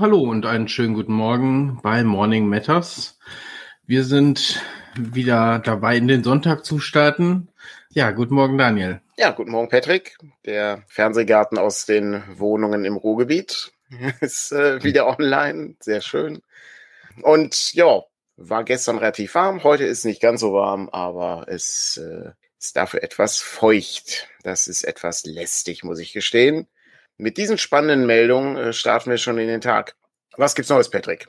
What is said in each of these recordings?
Hallo und einen schönen guten Morgen bei Morning Matters. Wir sind wieder dabei, in den Sonntag zu starten. Ja, guten Morgen, Daniel. Ja, guten Morgen, Patrick. Der Fernsehgarten aus den Wohnungen im Ruhrgebiet ist äh, wieder online. Sehr schön. Und ja, war gestern relativ warm. Heute ist nicht ganz so warm, aber es äh, ist dafür etwas feucht. Das ist etwas lästig, muss ich gestehen. Mit diesen spannenden Meldungen äh, starten wir schon in den Tag. Was gibt's Neues, Patrick?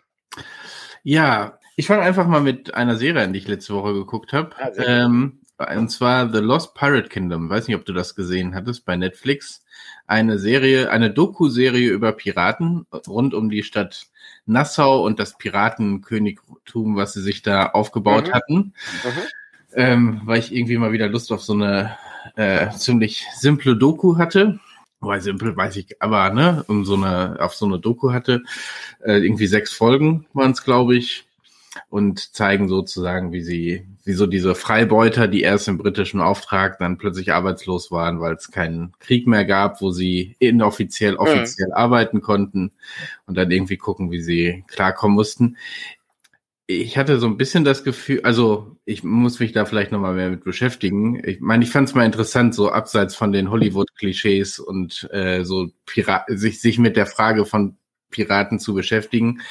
Ja, ich fange einfach mal mit einer Serie an, die ich letzte Woche geguckt habe. Ah, ähm, und zwar The Lost Pirate Kingdom. Weiß nicht, ob du das gesehen hattest bei Netflix. Eine Serie, eine Doku-Serie über Piraten rund um die Stadt Nassau und das Piratenkönigtum, was sie sich da aufgebaut mhm. hatten. Mhm. Ähm, weil ich irgendwie mal wieder Lust auf so eine äh, ziemlich simple Doku hatte. Weil simpel weiß ich, aber ne, um so eine, auf so eine Doku hatte, äh, irgendwie sechs Folgen waren es, glaube ich, und zeigen sozusagen, wie sie, wie so diese Freibeuter, die erst im britischen Auftrag dann plötzlich arbeitslos waren, weil es keinen Krieg mehr gab, wo sie inoffiziell, offiziell mhm. arbeiten konnten und dann irgendwie gucken, wie sie klarkommen mussten ich hatte so ein bisschen das Gefühl, also ich muss mich da vielleicht nochmal mehr mit beschäftigen. Ich meine, ich fand es mal interessant, so abseits von den Hollywood-Klischees und äh, so Pirat sich, sich mit der Frage von Piraten zu beschäftigen.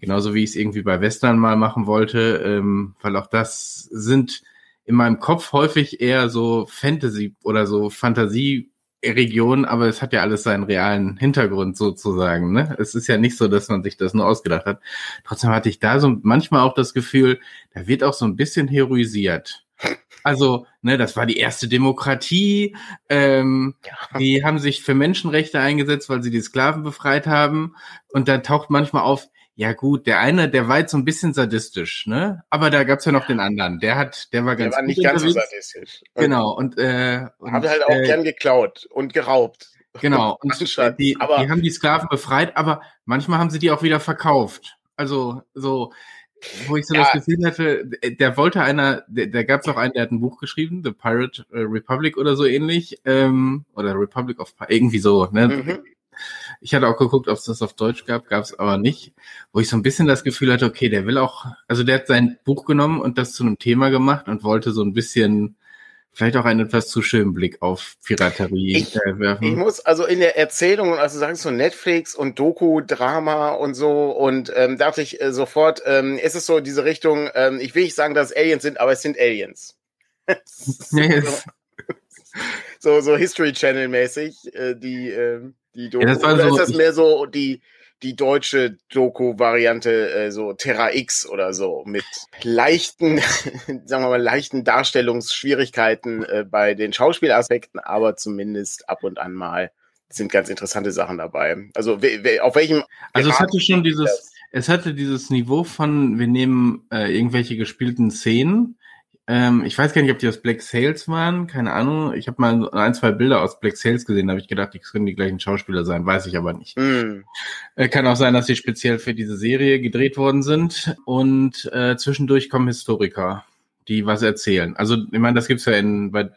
Genauso wie ich es irgendwie bei Western mal machen wollte, ähm, weil auch das sind in meinem Kopf häufig eher so Fantasy oder so Fantasie Region, aber es hat ja alles seinen realen Hintergrund sozusagen. Ne? Es ist ja nicht so, dass man sich das nur ausgedacht hat. Trotzdem hatte ich da so manchmal auch das Gefühl, da wird auch so ein bisschen heroisiert. Also, ne, das war die erste Demokratie. Ähm, ja. Die haben sich für Menschenrechte eingesetzt, weil sie die Sklaven befreit haben. Und dann taucht manchmal auf, ja gut, der eine, der war jetzt so ein bisschen sadistisch, ne? Aber da gab's ja noch den anderen. Der hat, der war ganz der war nicht ganz so sadistisch. Genau und äh, und, haben halt auch äh, gern geklaut und geraubt. Genau. Und die, aber, die haben die Sklaven befreit, aber manchmal haben sie die auch wieder verkauft. Also so, wo ich so ja. das Gefühl hatte, der wollte einer, der, der gab es auch einen, der hat ein Buch geschrieben, The Pirate äh, Republic oder so ähnlich, ähm, oder Republic of irgendwie so, ne? Mhm. Ich hatte auch geguckt, ob es das auf Deutsch gab, gab es aber nicht, wo ich so ein bisschen das Gefühl hatte, okay, der will auch, also der hat sein Buch genommen und das zu einem Thema gemacht und wollte so ein bisschen vielleicht auch einen etwas zu schönen Blick auf Piraterie ich, äh, werfen. Ich muss also in der Erzählung, also sagst du Netflix und Doku, Drama und so und ähm, dachte ich äh, sofort, ähm, ist es so diese Richtung, ähm, ich will nicht sagen, dass es Aliens sind, aber es sind Aliens. yes. so, so History Channel mäßig, äh, die ähm, die Doku. Ja, das oder so, ist das mehr so die, die deutsche Doku-Variante, äh, so Terra X oder so, mit leichten, sagen wir mal, leichten Darstellungsschwierigkeiten äh, bei den Schauspielaspekten, aber zumindest ab und an mal sind ganz interessante Sachen dabei. Also auf welchem Also es hatte schon dieses, es hatte dieses Niveau von, wir nehmen äh, irgendwelche gespielten Szenen ähm, ich weiß gar nicht, ob die aus Black Sales waren, keine Ahnung. Ich habe mal ein, zwei Bilder aus Black Sales gesehen, da habe ich gedacht, die können die gleichen Schauspieler sein, weiß ich aber nicht. Mm. Äh, kann auch sein, dass sie speziell für diese Serie gedreht worden sind. Und äh, zwischendurch kommen Historiker, die was erzählen. Also, ich meine, das gibt's ja in bei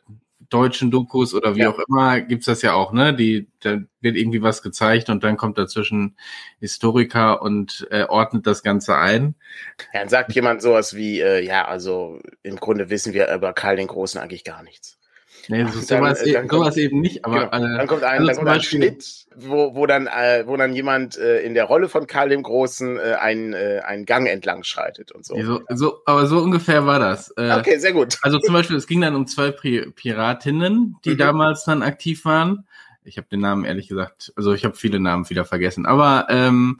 deutschen Dokus oder wie ja. auch immer, gibt's das ja auch, ne? Die, da wird irgendwie was gezeigt und dann kommt dazwischen Historiker und äh, ordnet das Ganze ein. Ja, dann sagt jemand sowas wie, äh, ja, also im Grunde wissen wir über Karl den Großen eigentlich gar nichts. Nee, so, dann, sowas, dann kommt, sowas eben nicht, aber genau, dann kommt ein, also dann kommt ein Schnitt, wo, wo dann, äh, wo dann jemand äh, in der Rolle von Karl dem Großen äh, einen, äh, einen Gang entlang schreitet und so. so. So, aber so ungefähr war das. Äh, okay, sehr gut. Also zum Beispiel, es ging dann um zwei Piratinnen, die mhm. damals dann aktiv waren. Ich habe den Namen ehrlich gesagt, also ich habe viele Namen wieder vergessen, aber ähm,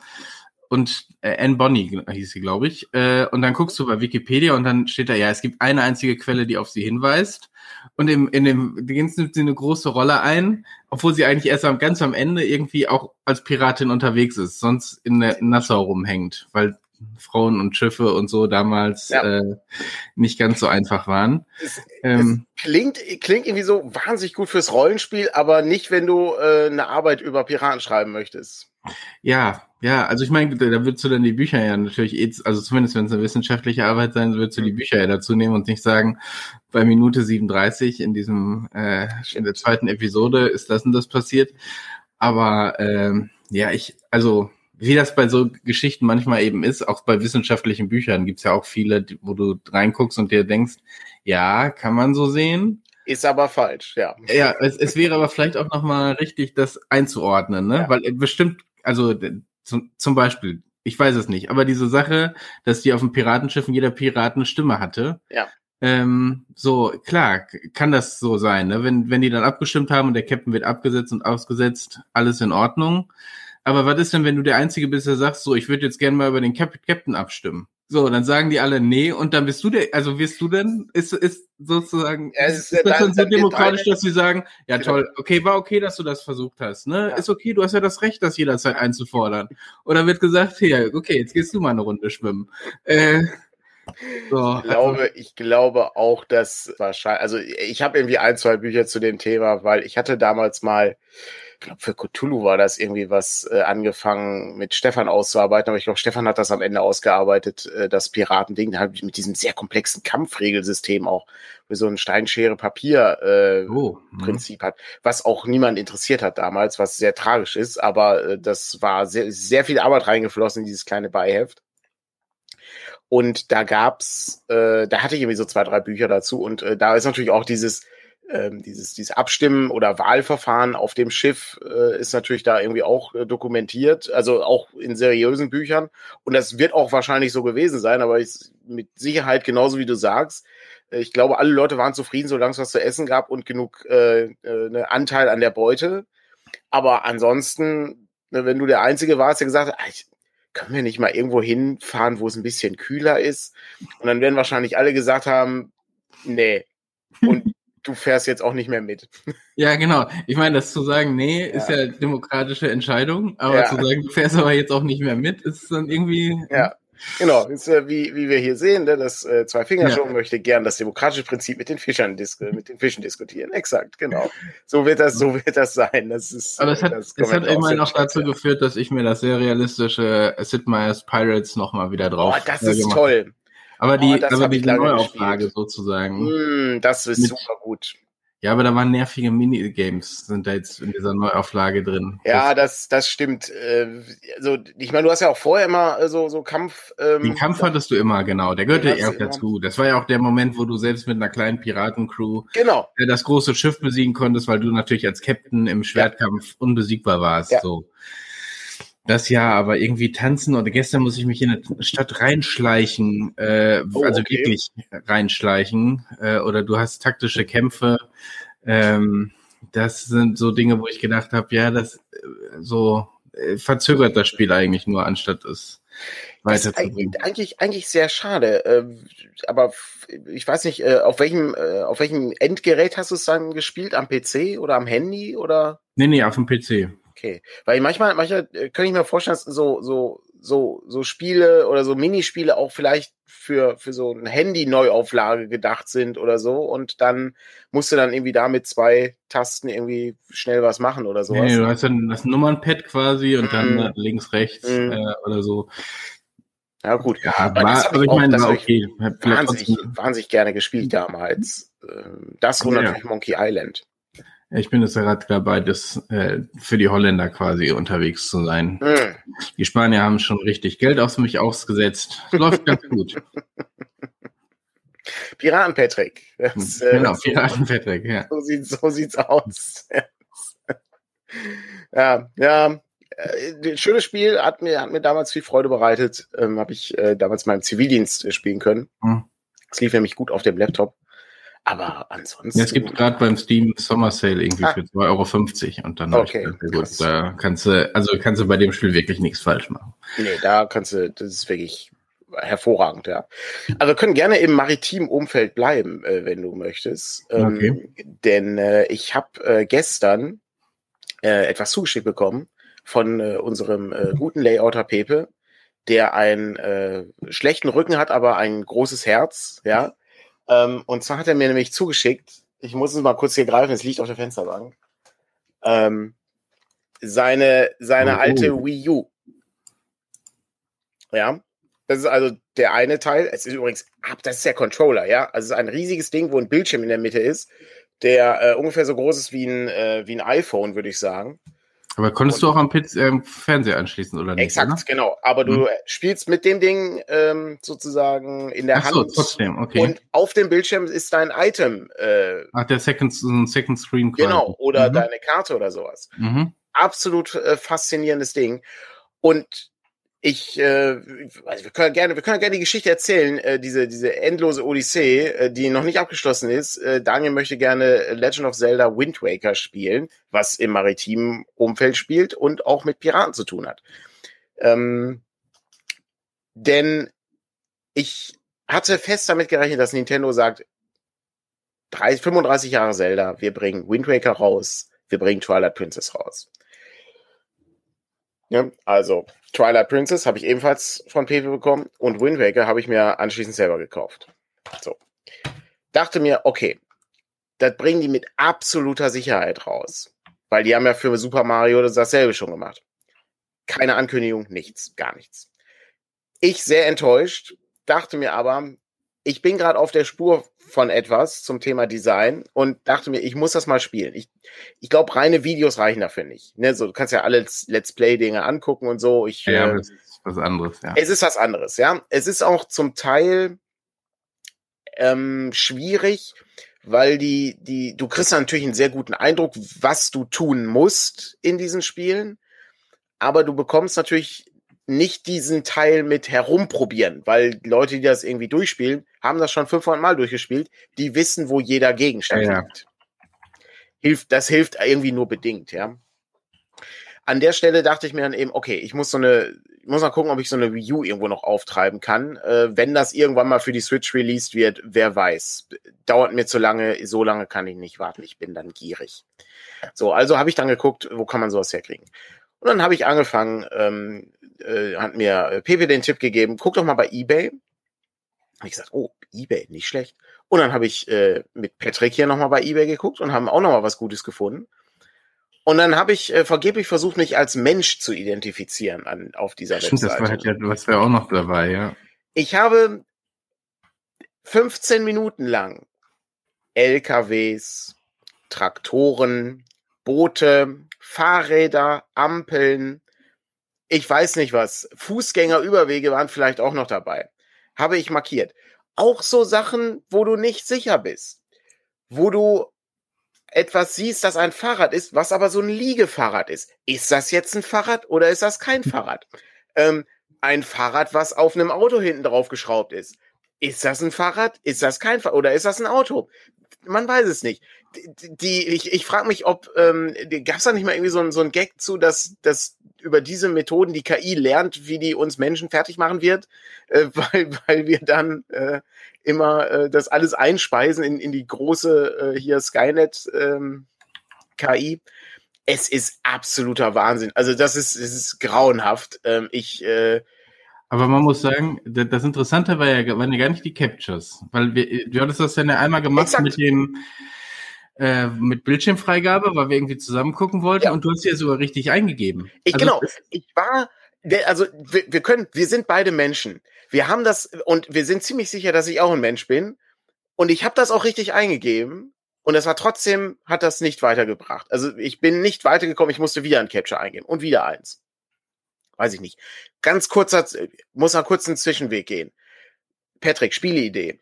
und äh, Anne Bonny hieß sie, glaube ich. Äh, und dann guckst du bei Wikipedia und dann steht da, ja, es gibt eine einzige Quelle, die auf sie hinweist. Und im, in dem Dings nimmt sie eine große Rolle ein, obwohl sie eigentlich erst am ganz am Ende irgendwie auch als Piratin unterwegs ist, sonst in der Nassau rumhängt, weil Frauen und Schiffe und so damals ja. äh, nicht ganz so einfach waren. Es, ähm, es klingt, klingt irgendwie so wahnsinnig gut fürs Rollenspiel, aber nicht, wenn du äh, eine Arbeit über Piraten schreiben möchtest. Ja, ja, also ich meine, da würdest du dann die Bücher ja natürlich, eh, also zumindest wenn es eine wissenschaftliche Arbeit sein, würdest du die mhm. Bücher ja dazu nehmen und nicht sagen, bei Minute 37 in diesem, äh, in der zweiten Episode ist das und das passiert. Aber ähm, ja, ich, also wie das bei so Geschichten manchmal eben ist, auch bei wissenschaftlichen Büchern gibt's ja auch viele, wo du reinguckst und dir denkst, ja, kann man so sehen. Ist aber falsch, ja. Ja, es, es wäre aber vielleicht auch nochmal richtig, das einzuordnen, ne? Ja. Weil bestimmt, also zum, zum Beispiel, ich weiß es nicht, aber diese Sache, dass die auf dem Piratenschiff jeder Pirat eine Stimme hatte. Ja. Ähm, so, klar, kann das so sein, ne? Wenn, wenn die dann abgestimmt haben und der Captain wird abgesetzt und ausgesetzt, alles in Ordnung. Aber was ist denn, wenn du der Einzige bist, der sagt, so, ich würde jetzt gerne mal über den Cap Captain abstimmen? So, dann sagen die alle nee und dann bist du der, also wirst du denn, ist, ist sozusagen, ja, ist, ist das dann, so demokratisch, dass sie sagen, ja genau. toll, okay, war okay, dass du das versucht hast, ne? Ja. Ist okay, du hast ja das Recht, das jederzeit einzufordern. Oder wird gesagt, hier, okay, jetzt gehst du mal eine Runde schwimmen. Äh, so, ich glaube, also. ich glaube auch, dass wahrscheinlich, also ich habe irgendwie ein, zwei Bücher zu dem Thema, weil ich hatte damals mal ich glaube, für Cthulhu war das irgendwie was äh, angefangen mit Stefan auszuarbeiten, aber ich glaube, Stefan hat das am Ende ausgearbeitet, äh, das Piratending, halt mit diesem sehr komplexen Kampfregelsystem auch, wie so ein Steinschere-Papier-Prinzip äh, oh, hat, was auch niemand interessiert hat damals, was sehr tragisch ist, aber äh, das war sehr, sehr viel Arbeit reingeflossen in dieses kleine Beiheft. Und da gab's, äh, da hatte ich irgendwie so zwei, drei Bücher dazu. Und äh, da ist natürlich auch dieses ähm, dieses, dieses Abstimmen oder Wahlverfahren auf dem Schiff äh, ist natürlich da irgendwie auch äh, dokumentiert, also auch in seriösen Büchern. Und das wird auch wahrscheinlich so gewesen sein, aber ich, mit Sicherheit genauso wie du sagst. Äh, ich glaube, alle Leute waren zufrieden, solange es was zu essen gab und genug äh, äh, ne Anteil an der Beute. Aber ansonsten, ne, wenn du der Einzige warst, der gesagt hat, ah, ich, können wir nicht mal irgendwo hinfahren, wo es ein bisschen kühler ist? Und dann werden wahrscheinlich alle gesagt haben, nee. Und du fährst jetzt auch nicht mehr mit. Ja, genau. Ich meine, das zu sagen, nee, ja. ist ja demokratische Entscheidung, aber ja. zu sagen, du fährst aber jetzt auch nicht mehr mit, ist dann irgendwie. Ja. Genau, ist, äh, wie, wie wir hier sehen, ne, das äh, zwei Finger ja. möchte gern das demokratische Prinzip mit den Fischern dis mit den Fischen diskutieren. Exakt, genau. So wird das, so wird das sein. Das ist, Aber es hat, es hat immerhin auch dazu geführt, dass ich mir das sehr realistische Sid Meier's Pirates nochmal wieder drauf. Oh, das ist toll. Aber die, oh, aber die Neuauflage gespielt. sozusagen. Mm, das ist mit, super gut. Ja, aber da waren nervige Minigames, sind da jetzt in dieser Neuauflage drin. Ja, das, das stimmt. Also, ich meine, du hast ja auch vorher immer äh, so, so Kampf. Ähm, Den Kampf hattest du immer, genau. Der gehörte ja auch dazu. Das war ja auch der Moment, wo du selbst mit einer kleinen Piratencrew genau. das große Schiff besiegen konntest, weil du natürlich als Captain im Schwertkampf ja. unbesiegbar warst. Ja. So. Das ja, aber irgendwie tanzen oder gestern muss ich mich in eine Stadt reinschleichen, äh, oh, also okay. wirklich reinschleichen. Äh, oder du hast taktische Kämpfe. Ähm, das sind so Dinge, wo ich gedacht habe, ja, das äh, so äh, verzögert das Spiel eigentlich nur, anstatt es weiterzubringen. Eigentlich, eigentlich sehr schade. Äh, aber ich weiß nicht, äh, auf welchem, äh, auf welchem Endgerät hast du es dann gespielt? Am PC oder am Handy oder? Nee, nee, auf dem PC. Okay. Weil manchmal, manchmal äh, könnte ich mir vorstellen, dass so, so, so, so Spiele oder so Minispiele auch vielleicht für, für so ein Handy-Neuauflage gedacht sind oder so. Und dann musst du dann irgendwie da mit zwei Tasten irgendwie schnell was machen oder sowas. Nee, du hast dann das Nummernpad quasi und mm. dann mhm. links, rechts mm. äh, oder so. Ja, gut. Ja, war, aber ich, meine, war okay. Wahnsinnig, wahnsinnig gerne gespielt damals. Ähm, das und ja. natürlich Monkey Island. Ich bin jetzt gerade dabei, das äh, für die Holländer quasi unterwegs zu sein. Hm. Die Spanier haben schon richtig Geld auf mich ausgesetzt. Läuft ganz gut. Piraten Patrick. Das, äh, genau, Piraten Patrick, ja. So, sieht, so sieht's aus. ja, ja. Äh, schönes Spiel, hat mir, hat mir damals viel Freude bereitet. Ähm, Habe ich äh, damals meinem Zivildienst äh, spielen können. Hm. Es hm. lief nämlich gut auf dem Laptop. Aber ansonsten. Ja, es gibt gerade beim Steam Summer Sale irgendwie ah. für 2,50 Euro und dann okay, ich, gut, da kannst du, also kannst du bei dem Spiel wirklich nichts falsch machen. Nee, da kannst du, das ist wirklich hervorragend, ja. Also können gerne im maritimen Umfeld bleiben, äh, wenn du möchtest. Ähm, okay. Denn äh, ich habe äh, gestern äh, etwas zugeschickt bekommen von äh, unserem äh, guten Layouter Pepe, der einen schlechten Rücken hat, aber ein großes Herz, ja. Ähm, und zwar hat er mir nämlich zugeschickt, ich muss es mal kurz hier greifen, es liegt auf der Fensterbank, ähm, seine, seine oh. alte Wii U. Ja, das ist also der eine Teil. Es ist übrigens, das ist der Controller, ja. Also es ist ein riesiges Ding, wo ein Bildschirm in der Mitte ist, der äh, ungefähr so groß ist wie ein, äh, wie ein iPhone, würde ich sagen. Aber konntest und, du auch am Piz äh, Fernseher anschließen, oder nicht? Exakt, oder? genau. Aber du mhm. spielst mit dem Ding ähm, sozusagen in der Ach so, Hand. trotzdem, okay. Und auf dem Bildschirm ist dein Item. Äh, Ach, der Second, Second Screen. Quasi. Genau, oder mhm. deine Karte oder sowas. Mhm. Absolut äh, faszinierendes Ding. Und ich, äh, also wir können gerne, wir können gerne die Geschichte erzählen, äh, diese diese endlose Odyssee, äh, die noch nicht abgeschlossen ist. Äh, Daniel möchte gerne Legend of Zelda Wind Waker spielen, was im maritimen Umfeld spielt und auch mit Piraten zu tun hat. Ähm, denn ich hatte fest damit gerechnet, dass Nintendo sagt, 30, 35 Jahre Zelda, wir bringen Wind Waker raus, wir bringen Twilight Princess raus. Ja, also Twilight Princess habe ich ebenfalls von Pepe bekommen und Wind Waker habe ich mir anschließend selber gekauft. So. Dachte mir, okay, das bringen die mit absoluter Sicherheit raus. Weil die haben ja für Super Mario dasselbe schon gemacht. Keine Ankündigung, nichts, gar nichts. Ich sehr enttäuscht, dachte mir aber, ich bin gerade auf der Spur von etwas zum Thema Design und dachte mir, ich muss das mal spielen. Ich, ich glaube, reine Videos reichen dafür nicht. Ne, so, du kannst ja alle Let's Play-Dinge angucken und so. Ich, ja, äh, es ist was anderes, ja. Es ist was anderes, ja. Es ist auch zum Teil ähm, schwierig, weil die, die, du kriegst natürlich einen sehr guten Eindruck, was du tun musst in diesen Spielen. Aber du bekommst natürlich nicht diesen Teil mit herumprobieren, weil Leute, die das irgendwie durchspielen, haben das schon 500 Mal durchgespielt, die wissen, wo jeder Gegenstand ja, liegt. Hilft, das hilft irgendwie nur bedingt, ja. An der Stelle dachte ich mir dann eben, okay, ich muss so eine, ich muss mal gucken, ob ich so eine Wii U irgendwo noch auftreiben kann. Äh, wenn das irgendwann mal für die Switch released wird, wer weiß. Dauert mir zu lange, so lange kann ich nicht warten. Ich bin dann gierig. So, also habe ich dann geguckt, wo kann man sowas herkriegen. Und dann habe ich angefangen, ähm, äh, hat mir äh, Pepe den Tipp gegeben, guck doch mal bei eBay. Hab ich gesagt, oh, eBay, nicht schlecht. Und dann habe ich äh, mit Patrick hier nochmal bei eBay geguckt und haben auch nochmal was Gutes gefunden. Und dann habe ich äh, vergeblich versucht, mich als Mensch zu identifizieren an, auf dieser Stimmt, Webseite. Das war, ja, das war auch noch dabei, ja. Ich habe 15 Minuten lang LKWs, Traktoren, Boote, Fahrräder, Ampeln, ich weiß nicht was, Fußgängerüberwege waren vielleicht auch noch dabei. Habe ich markiert. Auch so Sachen, wo du nicht sicher bist. Wo du etwas siehst, das ein Fahrrad ist, was aber so ein Liegefahrrad ist. Ist das jetzt ein Fahrrad oder ist das kein Fahrrad? Ähm, ein Fahrrad, was auf einem Auto hinten drauf geschraubt ist. Ist das ein Fahrrad? Ist das kein Fahrrad? Oder ist das ein Auto? Man weiß es nicht. Die, die ich ich frage mich, ob ähm, gab es da nicht mal irgendwie so ein, so ein Gag zu, dass, dass über diese Methoden die KI lernt, wie die uns Menschen fertig machen wird, äh, weil, weil wir dann äh, immer äh, das alles einspeisen in, in die große äh, hier Skynet ähm, KI. Es ist absoluter Wahnsinn. Also das ist, es ist grauenhaft. Ähm, ich äh, aber man muss sagen, das Interessante war ja, waren ja gar nicht die Captures, weil wir, du hattest das ja einmal gemacht Exakt. mit dem äh, mit Bildschirmfreigabe, weil wir irgendwie zusammen gucken wollten ja. und du hast ja sogar richtig eingegeben. Ich, also, genau, ich war, also wir, wir können, wir sind beide Menschen. Wir haben das und wir sind ziemlich sicher, dass ich auch ein Mensch bin. Und ich habe das auch richtig eingegeben. Und es war trotzdem, hat das nicht weitergebracht. Also ich bin nicht weitergekommen, ich musste wieder ein Capture eingeben und wieder eins. Weiß ich nicht. Ganz kurzer, muss mal kurz einen Zwischenweg gehen. Patrick, Spieleidee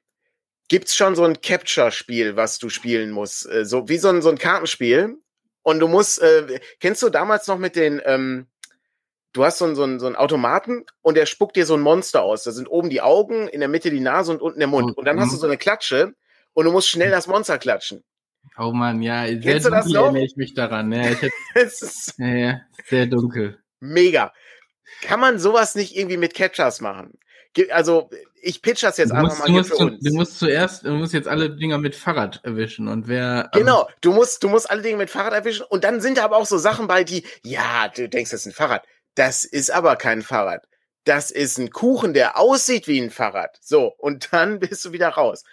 gibt's schon so ein Capture-Spiel, was du spielen musst. Äh, so wie so ein, so ein Kartenspiel. Und du musst, äh, kennst du damals noch mit den, ähm, du hast so einen, so, einen, so einen Automaten und der spuckt dir so ein Monster aus. Da sind oben die Augen, in der Mitte die Nase und unten der Mund. Und dann hast du mhm. so eine Klatsche und du musst schnell das Monster klatschen. Oh man, ja, sehr Kennst du das noch? erinnere ich mich daran. Ja, ich hätte, ja, ja, sehr dunkel. Mega. Kann man sowas nicht irgendwie mit Catchers machen? Also ich pitch das jetzt einfach mal hier für uns. Du musst zuerst, du musst jetzt alle Dinger mit Fahrrad erwischen und wer. Ähm, genau, du musst, du musst alle Dinge mit Fahrrad erwischen und dann sind da aber auch so Sachen bei, die, ja, du denkst, das ist ein Fahrrad. Das ist aber kein Fahrrad. Das ist ein Kuchen, der aussieht wie ein Fahrrad. So, und dann bist du wieder raus.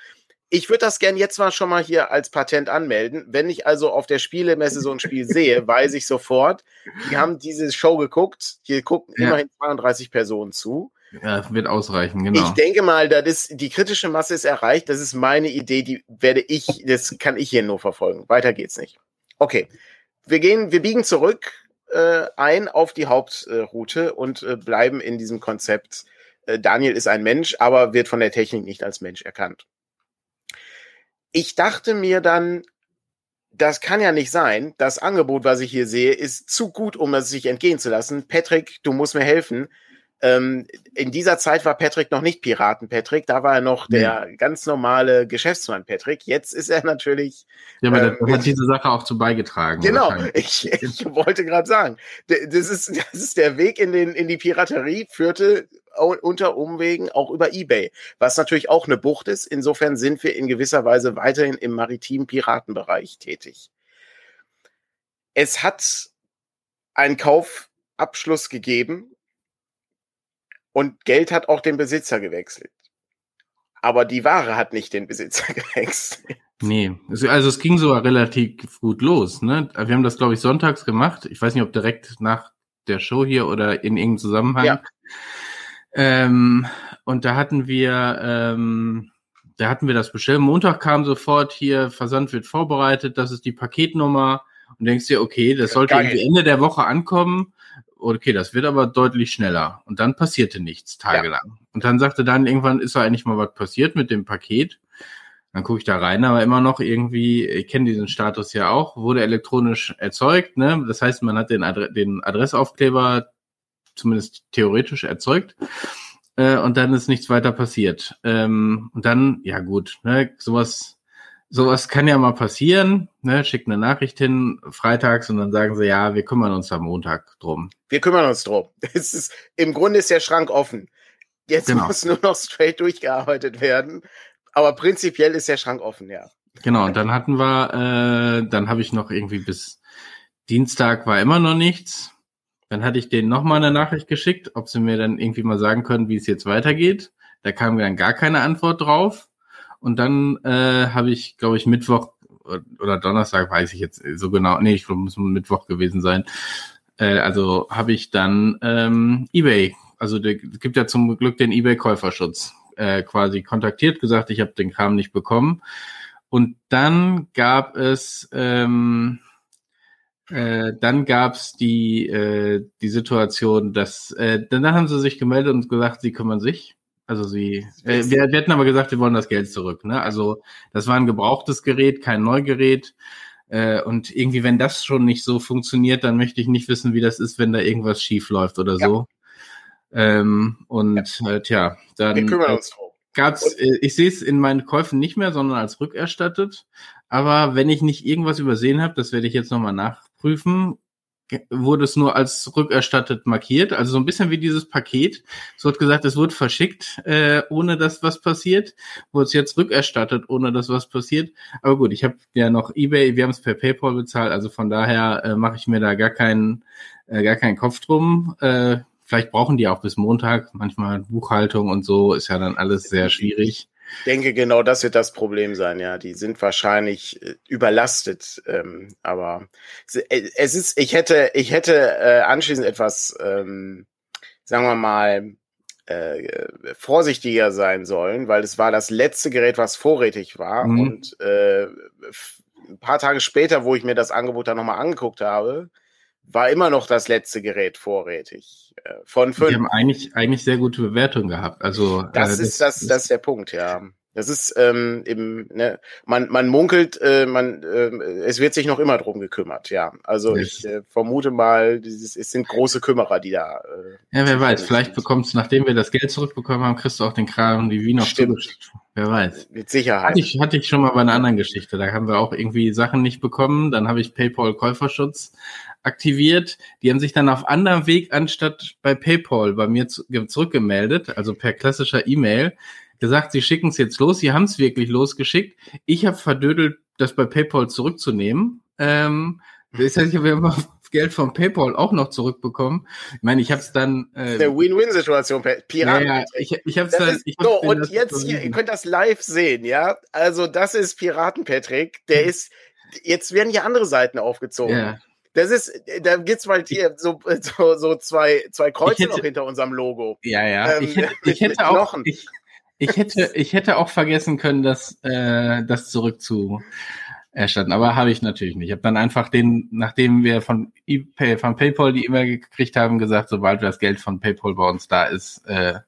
Ich würde das gern jetzt mal schon mal hier als Patent anmelden. Wenn ich also auf der Spielemesse so ein Spiel sehe, weiß ich sofort, die haben diese Show geguckt. Hier gucken ja. immerhin 32 Personen zu. Ja, wird ausreichen, genau. Ich denke mal, das ist, die kritische Masse ist erreicht. Das ist meine Idee, die werde ich, das kann ich hier nur verfolgen. Weiter geht's nicht. Okay. Wir gehen, wir biegen zurück äh, ein auf die Hauptroute und äh, bleiben in diesem Konzept. Äh, Daniel ist ein Mensch, aber wird von der Technik nicht als Mensch erkannt. Ich dachte mir dann, das kann ja nicht sein. Das Angebot, was ich hier sehe, ist zu gut, um es sich entgehen zu lassen. Patrick, du musst mir helfen. Ähm, in dieser Zeit war Patrick noch nicht Piraten Patrick, da war er noch nee. der ganz normale Geschäftsmann Patrick. Jetzt ist er natürlich. Ja, aber ähm, hat diese Sache auch zu beigetragen. Genau, ich, ich wollte gerade sagen, das ist, das ist der Weg in, den, in die Piraterie, führte unter Umwegen auch über eBay, was natürlich auch eine Bucht ist. Insofern sind wir in gewisser Weise weiterhin im maritimen Piratenbereich tätig. Es hat einen Kaufabschluss gegeben und Geld hat auch den Besitzer gewechselt. Aber die Ware hat nicht den Besitzer gewechselt. Nee, also es ging sogar relativ gut los. Ne? Wir haben das, glaube ich, sonntags gemacht. Ich weiß nicht, ob direkt nach der Show hier oder in irgendeinem Zusammenhang. Ja. Ähm, und da hatten wir, ähm, da hatten wir das bestellt. Montag kam sofort hier, Versand wird vorbereitet, das ist die Paketnummer. Und denkst dir, okay, das sollte irgendwie Ende der Woche ankommen okay, das wird aber deutlich schneller. Und dann passierte nichts tagelang. Ja. Und dann sagte dann irgendwann, ist da eigentlich mal was passiert mit dem Paket? Dann gucke ich da rein, aber immer noch irgendwie, ich kenne diesen Status ja auch, wurde elektronisch erzeugt. Ne? Das heißt, man hat den, Adre den Adressaufkleber zumindest theoretisch erzeugt. Äh, und dann ist nichts weiter passiert. Ähm, und dann, ja gut, ne, sowas sowas kann ja mal passieren, ne? Schickt eine Nachricht hin freitags und dann sagen sie, ja, wir kümmern uns am Montag drum. Wir kümmern uns drum. Es ist, Im Grunde ist der Schrank offen. Jetzt genau. muss nur noch straight durchgearbeitet werden. Aber prinzipiell ist der Schrank offen, ja. Genau, und dann hatten wir, äh, dann habe ich noch irgendwie bis Dienstag war immer noch nichts. Dann hatte ich denen nochmal eine Nachricht geschickt, ob sie mir dann irgendwie mal sagen können, wie es jetzt weitergeht. Da kam dann gar keine Antwort drauf. Und dann äh, habe ich, glaube ich, Mittwoch oder Donnerstag, weiß ich jetzt so genau, nee, ich glaube, muss Mittwoch gewesen sein. Äh, also habe ich dann ähm, eBay, also es gibt ja zum Glück den eBay-Käuferschutz, äh, quasi kontaktiert, gesagt, ich habe den Kram nicht bekommen. Und dann gab es ähm, äh, dann gab's die, äh, die Situation, dass äh, dann haben sie sich gemeldet und gesagt, sie kümmern sich. Also sie, äh, wir, wir hatten aber gesagt, wir wollen das Geld zurück. Ne? Also das war ein gebrauchtes Gerät, kein Neugerät. Äh, und irgendwie, wenn das schon nicht so funktioniert, dann möchte ich nicht wissen, wie das ist, wenn da irgendwas schief läuft oder ja. so. Ähm, und ja. äh, tja, dann wir kümmern uns drum. gab's, äh, ich sehe es in meinen Käufen nicht mehr, sondern als rückerstattet. Aber wenn ich nicht irgendwas übersehen habe, das werde ich jetzt nochmal nachprüfen, wurde es nur als rückerstattet markiert. Also so ein bisschen wie dieses Paket. Es wird gesagt, es wurde verschickt, äh, ohne dass was passiert. Wurde es jetzt rückerstattet, ohne dass was passiert. Aber gut, ich habe ja noch eBay, wir haben es per PayPal bezahlt, also von daher äh, mache ich mir da gar keinen, äh, gar keinen Kopf drum. Äh, vielleicht brauchen die auch bis Montag. Manchmal Buchhaltung und so ist ja dann alles sehr schwierig denke, genau das wird das Problem sein, ja. Die sind wahrscheinlich äh, überlastet, ähm, aber äh, es ist, ich hätte, ich hätte äh, anschließend etwas, ähm, sagen wir mal, äh, vorsichtiger sein sollen, weil es war das letzte Gerät, was vorrätig war. Mhm. Und äh, ein paar Tage später, wo ich mir das Angebot dann nochmal angeguckt habe, war immer noch das letzte Gerät vorrätig. Äh, von fünf. Die haben eigentlich, eigentlich sehr gute Bewertungen gehabt. Also, das, äh, ist, das, das, ist der Punkt, ja. Das ist ähm, eben, ne, man, man munkelt, äh, man, äh, es wird sich noch immer drum gekümmert, ja. Also ich äh, vermute mal, dieses, es sind große Kümmerer, die da. Äh, ja, wer weiß, vielleicht bekommst nachdem wir das Geld zurückbekommen haben, kriegst du auch den Kram und die Wien Stimmt. Wer weiß. Mit Sicherheit. Hatte ich, hatte ich schon mal bei einer anderen Geschichte. Da haben wir auch irgendwie Sachen nicht bekommen. Dann habe ich PayPal Käuferschutz aktiviert. Die haben sich dann auf anderem Weg anstatt bei PayPal bei mir zu, zurückgemeldet, also per klassischer E-Mail gesagt, sie schicken es jetzt los. Sie haben es wirklich losgeschickt. Ich habe verdödelt, das bei PayPal zurückzunehmen. Ähm, das heißt, ich habe immer Geld von PayPal auch noch zurückbekommen. Ich meine, ich habe es dann. Äh, der Win-Win-Situation, Piraten. Ja, ja, ich, ich habe es dann. Ich so, und jetzt hier, ihr könnt das live sehen, ja. Also das ist Piraten Patrick. Der hm. ist. Jetzt werden hier andere Seiten aufgezogen. Ja. Das ist, da gibt's mal hier so, so, so zwei, zwei Kreuze hätte, noch hinter unserem Logo. Ja, ja. Ähm, ich hätte, ich hätte auch, ich, ich hätte, ich hätte auch vergessen können, das, äh, das zurück zu, erstatten. Aber habe ich natürlich nicht. Ich habe dann einfach den, nachdem wir von ePay, von PayPal die E-Mail gekriegt haben, gesagt, sobald das Geld von PayPal bei uns da ist, äh,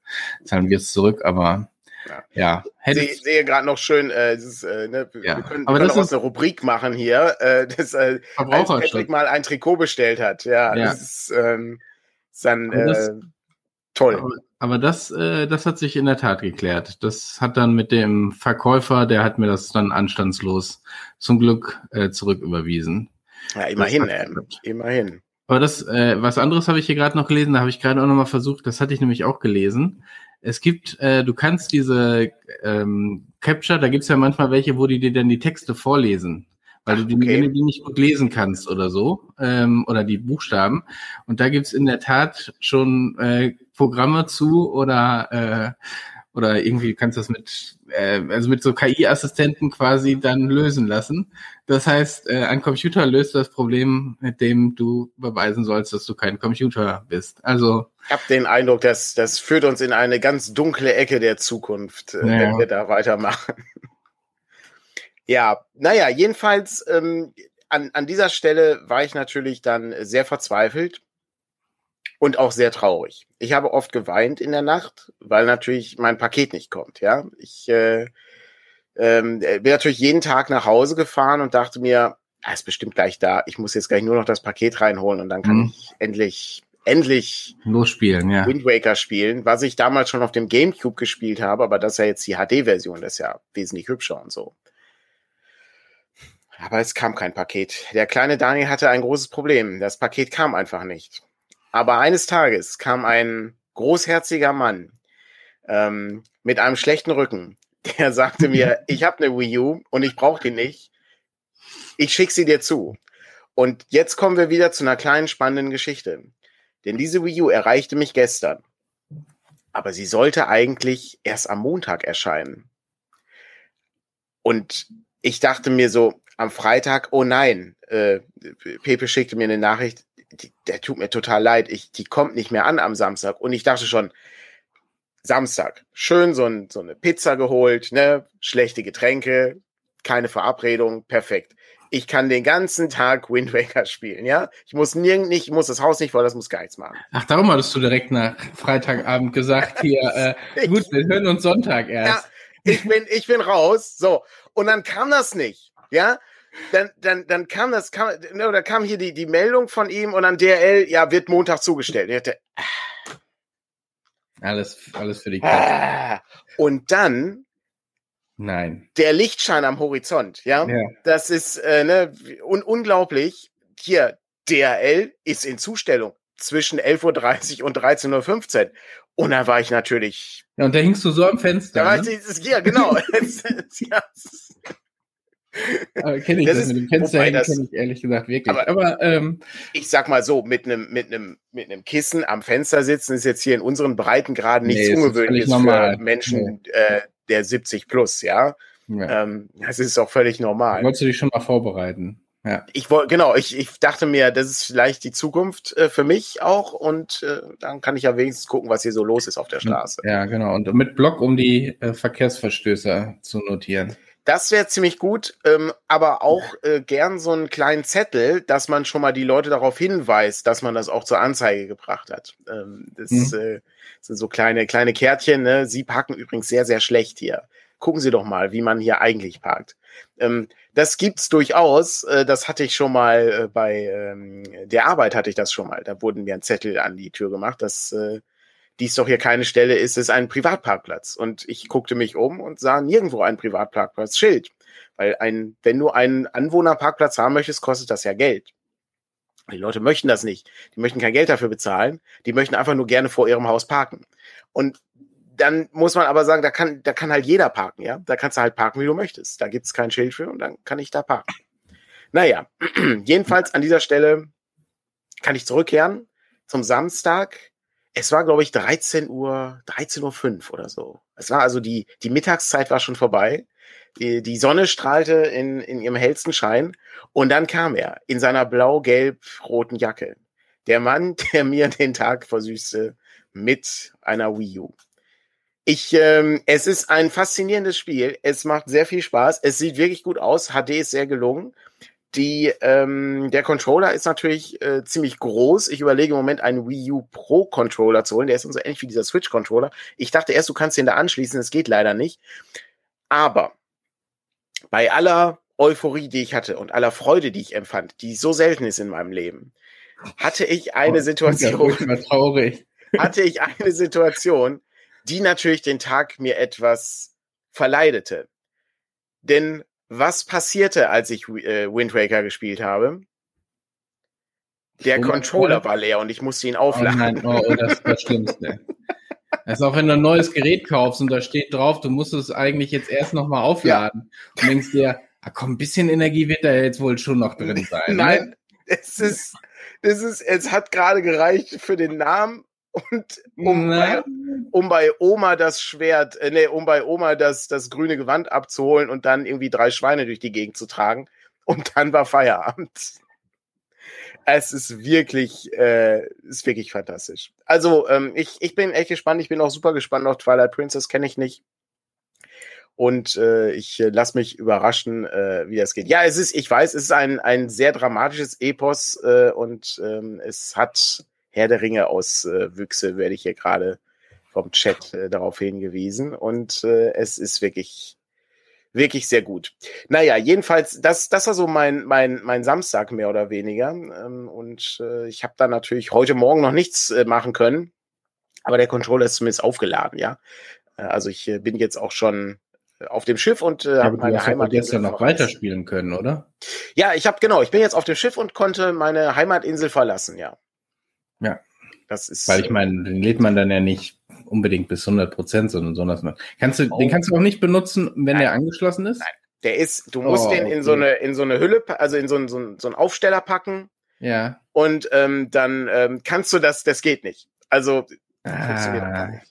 zahlen wir es zurück. Aber ja, ja. Ich sehe gerade noch schön, äh, das, äh, ne, ja. wir können, aber wir können das ist eine Rubrik machen hier, äh, dass äh, als Patrick mal ein Trikot bestellt hat. Ja, ja. das ist, ähm, ist dann äh, toll. Aber, aber das, äh, das hat sich in der Tat geklärt. Das hat dann mit dem Verkäufer, der hat mir das dann anstandslos zum Glück äh, zurücküberwiesen. Ja, immerhin, äh, immerhin. Aber das, äh, was anderes habe ich hier gerade noch gelesen, da habe ich gerade auch noch mal versucht, das hatte ich nämlich auch gelesen. Es gibt, äh, du kannst diese ähm, Capture, da gibt's ja manchmal welche, wo die dir dann die Texte vorlesen. Weil du die, okay. die nicht gut lesen kannst oder so, ähm, oder die Buchstaben. Und da gibt's in der Tat schon äh, Programme zu oder äh, oder irgendwie kannst du das mit, äh, also mit so KI-Assistenten quasi dann lösen lassen. Das heißt, äh, ein Computer löst das Problem, mit dem du beweisen sollst, dass du kein Computer bist. Also ich habe den Eindruck, dass das führt uns in eine ganz dunkle Ecke der Zukunft, äh, naja. wenn wir da weitermachen. ja, naja, jedenfalls ähm, an, an dieser Stelle war ich natürlich dann sehr verzweifelt und auch sehr traurig. Ich habe oft geweint in der Nacht, weil natürlich mein Paket nicht kommt. Ja, ich äh, ähm, bin natürlich jeden Tag nach Hause gefahren und dachte mir, er ah, ist bestimmt gleich da. Ich muss jetzt gleich nur noch das Paket reinholen und dann kann mhm. ich endlich endlich losspielen, ja. Wind Waker spielen, was ich damals schon auf dem GameCube gespielt habe, aber das ist ja jetzt die HD-Version, das ist ja wesentlich hübscher und so. Aber es kam kein Paket. Der kleine Daniel hatte ein großes Problem. Das Paket kam einfach nicht. Aber eines Tages kam ein großherziger Mann ähm, mit einem schlechten Rücken. Der sagte mir, ich habe eine Wii U und ich brauche die nicht. Ich schicke sie dir zu. Und jetzt kommen wir wieder zu einer kleinen spannenden Geschichte. Denn diese Wii U erreichte mich gestern. Aber sie sollte eigentlich erst am Montag erscheinen. Und ich dachte mir so am Freitag, oh nein, äh, Pepe schickte mir eine Nachricht, die, der tut mir total leid, ich, die kommt nicht mehr an am Samstag. Und ich dachte schon, Samstag, schön so, ein, so eine Pizza geholt, ne, schlechte Getränke, keine Verabredung, perfekt. Ich kann den ganzen Tag Wind Waker spielen, ja. Ich muss nirgend nicht, ich muss das Haus nicht voll, das muss gar nichts machen. Ach, darum hattest du direkt nach Freitagabend gesagt, hier, äh, gut, wir hören uns Sonntag erst. Ja, ich bin, ich bin raus, so. Und dann kam das nicht, ja dann, dann, dann kam das, kam, ne, oder kam hier die, die Meldung von ihm und dann DRL, ja, wird Montag zugestellt. Ich hatte, ah. alles, alles für die. Ah. Und dann Nein. Der Lichtschein am Horizont, ja. ja. Das ist äh, ne, un unglaublich. Hier, DRL ist in Zustellung zwischen 11.30 Uhr und 13.15 Uhr. Und da war ich natürlich. Ja, und da hingst du so am Fenster. Da ne? ich, ja, genau. ja, kenne ich das, das mit dem Fenster kenne ich ehrlich gesagt wirklich. Aber, aber ähm, ich sag mal so, mit einem mit einem mit einem Kissen am Fenster sitzen ist jetzt hier in unseren Breitengraden nichts nee, Ungewöhnliches für Menschen nee. äh, der 70 plus, ja. ja. Ähm, das ist auch völlig normal. Wolltest du dich schon mal vorbereiten? Ja. Ich wollte, genau, ich, ich dachte mir, das ist vielleicht die Zukunft äh, für mich auch und äh, dann kann ich ja wenigstens gucken, was hier so los ist auf der Straße. Ja, genau. Und mit Block, um die äh, Verkehrsverstöße zu notieren. Das wäre ziemlich gut, ähm, aber auch äh, gern so einen kleinen Zettel, dass man schon mal die Leute darauf hinweist, dass man das auch zur Anzeige gebracht hat. Ähm, das mhm. äh, sind so kleine, kleine Kärtchen. Ne? Sie parken übrigens sehr, sehr schlecht hier. Gucken Sie doch mal, wie man hier eigentlich parkt. Ähm, das gibt's durchaus. Äh, das hatte ich schon mal äh, bei ähm, der Arbeit hatte ich das schon mal. Da wurden mir ein Zettel an die Tür gemacht, dass äh, dies doch hier keine Stelle ist, ist ein Privatparkplatz. Und ich guckte mich um und sah nirgendwo ein Privatparkplatz-Schild. Weil ein, wenn du einen Anwohnerparkplatz haben möchtest, kostet das ja Geld. Die Leute möchten das nicht. Die möchten kein Geld dafür bezahlen. Die möchten einfach nur gerne vor ihrem Haus parken. Und dann muss man aber sagen, da kann, da kann halt jeder parken, ja. Da kannst du halt parken, wie du möchtest. Da gibt's kein Schild für und dann kann ich da parken. Naja, jedenfalls an dieser Stelle kann ich zurückkehren zum Samstag es war, glaube ich, 13 Uhr, 13 Uhr 5 oder so. Es war also die, die Mittagszeit war schon vorbei. Die, die Sonne strahlte in, in ihrem hellsten Schein. Und dann kam er in seiner blau-gelb-roten Jacke. Der Mann, der mir den Tag versüßte mit einer Wii U. Ich, ähm, es ist ein faszinierendes Spiel. Es macht sehr viel Spaß. Es sieht wirklich gut aus. HD ist sehr gelungen. Die, ähm, der Controller ist natürlich äh, ziemlich groß. Ich überlege im Moment einen Wii U Pro Controller zu holen. Der ist so ähnlich wie dieser Switch Controller. Ich dachte erst, du kannst den da anschließen. Das geht leider nicht. Aber bei aller Euphorie, die ich hatte und aller Freude, die ich empfand, die so selten ist in meinem Leben, hatte ich eine oh, Situation. traurig. Hatte ich eine Situation, die natürlich den Tag mir etwas verleidete. Denn was passierte, als ich äh, Wind Waker gespielt habe? Der oh, Controller war leer und ich musste ihn aufladen. Oh nein, oh, oh, das ist das Schlimmste. Das ist auch, wenn du ein neues Gerät kaufst und da steht drauf, du musst es eigentlich jetzt erst nochmal aufladen. Ja. Und denkst dir, ah, komm, ein bisschen Energie wird da jetzt wohl schon noch drin sein. Ne? Nein, ne? es ist, es ist, es hat gerade gereicht für den Namen und um bei, um bei Oma das Schwert, äh, nee, um bei Oma das, das grüne Gewand abzuholen und dann irgendwie drei Schweine durch die Gegend zu tragen. Und dann war Feierabend. Es ist wirklich, äh, ist wirklich fantastisch. Also, ähm, ich, ich bin echt gespannt. Ich bin auch super gespannt auf Twilight Princess, kenne ich nicht. Und äh, ich äh, lasse mich überraschen, äh, wie das geht. Ja, es ist, ich weiß, es ist ein, ein sehr dramatisches Epos äh, und ähm, es hat Herr der Ringe Auswüchse, äh, werde ich hier gerade vom Chat äh, darauf hingewiesen. Und äh, es ist wirklich, wirklich sehr gut. Naja, jedenfalls, das, das war so mein, mein, mein Samstag mehr oder weniger. Ähm, und äh, ich habe da natürlich heute Morgen noch nichts äh, machen können. Aber der Controller ist zumindest aufgeladen, ja. Äh, also ich bin jetzt auch schon auf dem Schiff und äh, habe meine Heimat gestern noch weiterspielen können, oder? Ja, ich habe genau, ich bin jetzt auf dem Schiff und konnte meine Heimatinsel verlassen, ja. Ja. Das ist. Weil ich meine, den lädt man dann ja nicht unbedingt bis 100 Prozent, sondern sondern kannst du, oh. den kannst du auch nicht benutzen, wenn Nein. der angeschlossen ist. Nein. Der ist, du musst oh, den in so eine in so eine Hülle, also in so, ein, so, ein, so einen Aufsteller packen. Ja. Und ähm, dann ähm, kannst du das, das geht nicht. Also ah, nicht.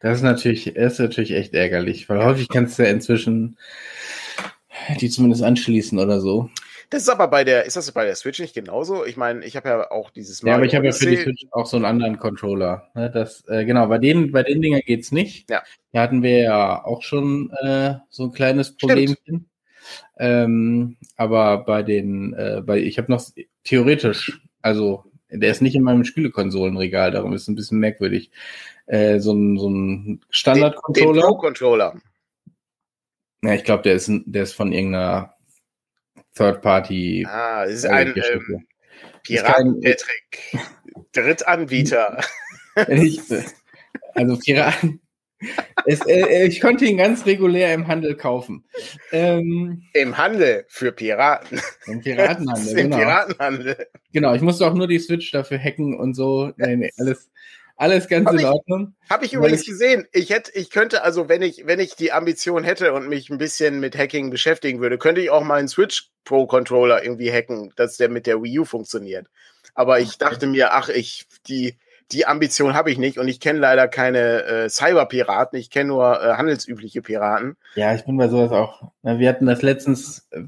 Das ist natürlich, ist natürlich echt ärgerlich, weil häufig kannst du ja inzwischen die zumindest anschließen oder so. Das ist aber bei der, ist das bei der Switch nicht genauso? Ich meine, ich habe ja auch dieses Mario Ja, aber ich habe ja für die Switch auch so einen anderen Controller. Ne? Das, äh, genau, bei den, bei den Dingern geht's nicht. Ja. Da hatten wir ja auch schon äh, so ein kleines Problemchen. Ähm, aber bei den, äh, bei, ich habe noch theoretisch, also der ist nicht in meinem Spielekonsolenregal, darum ist es ein bisschen merkwürdig. Äh, so ein, so ein Standard-Controller. Den, den Pro-Controller. Ja, ich glaube, der ist, der ist von irgendeiner Third-Party. Ah, es ist ein ähm, Piraten-Patrick. Drittanbieter. ich, also Piraten. Es, äh, äh, ich konnte ihn ganz regulär im Handel kaufen. Ähm, Im Handel für Piraten. Im Piratenhandel. Im genau. Piratenhandel. Genau, ich musste auch nur die Switch dafür hacken und so. Nee, nee, alles, alles ganz hab in Ordnung. Habe ich übrigens ich, gesehen. Ich hätte, ich könnte, also wenn ich, wenn ich die Ambition hätte und mich ein bisschen mit Hacking beschäftigen würde, könnte ich auch meinen Switch Pro Controller irgendwie hacken, dass der mit der Wii U funktioniert. Aber ich dachte mir, ach, ich, die, die Ambition habe ich nicht und ich kenne leider keine äh, Cyber-Piraten, ich kenne nur äh, handelsübliche Piraten. Ja, ich bin bei sowas auch. Wir hatten das letztens äh,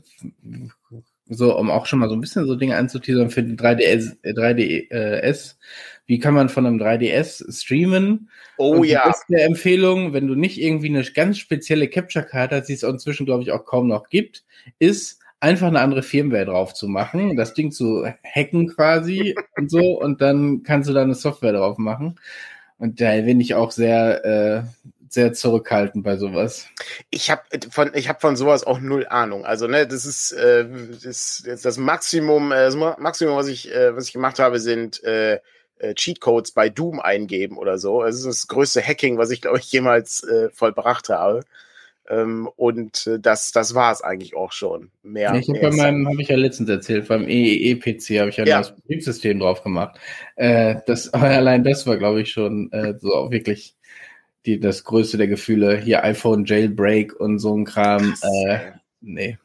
so, um auch schon mal so ein bisschen so Dinge anzuteasern für die 3DS, 3DS äh, wie kann man von einem 3DS streamen? Oh und ja. Das ist eine Empfehlung, wenn du nicht irgendwie eine ganz spezielle Capture-Card hast, die es inzwischen, glaube ich, auch kaum noch gibt, ist einfach eine andere Firmware drauf zu machen, das Ding zu hacken quasi und so, und dann kannst du da eine Software drauf machen. Und da bin ich auch sehr, äh, sehr zurückhaltend bei sowas. Ich habe von ich habe von sowas auch null Ahnung. Also ne, das ist äh, das, das Maximum, äh, das Maximum, was ich äh, was ich gemacht habe, sind äh, äh, Cheatcodes bei Doom eingeben oder so. Es ist das größte Hacking, was ich, glaube ich, jemals äh, vollbracht habe. Ähm, und äh, das, das war es eigentlich auch schon. Mehr. Ich habe bei meinem, habe ich ja letztens erzählt, beim EEE-PC habe ich ja, ja. das Betriebssystem drauf gemacht. Äh, das, allein das war, glaube ich, schon äh, so wirklich die, das größte der Gefühle. Hier iPhone Jailbreak und so ein Kram. Äh, nee.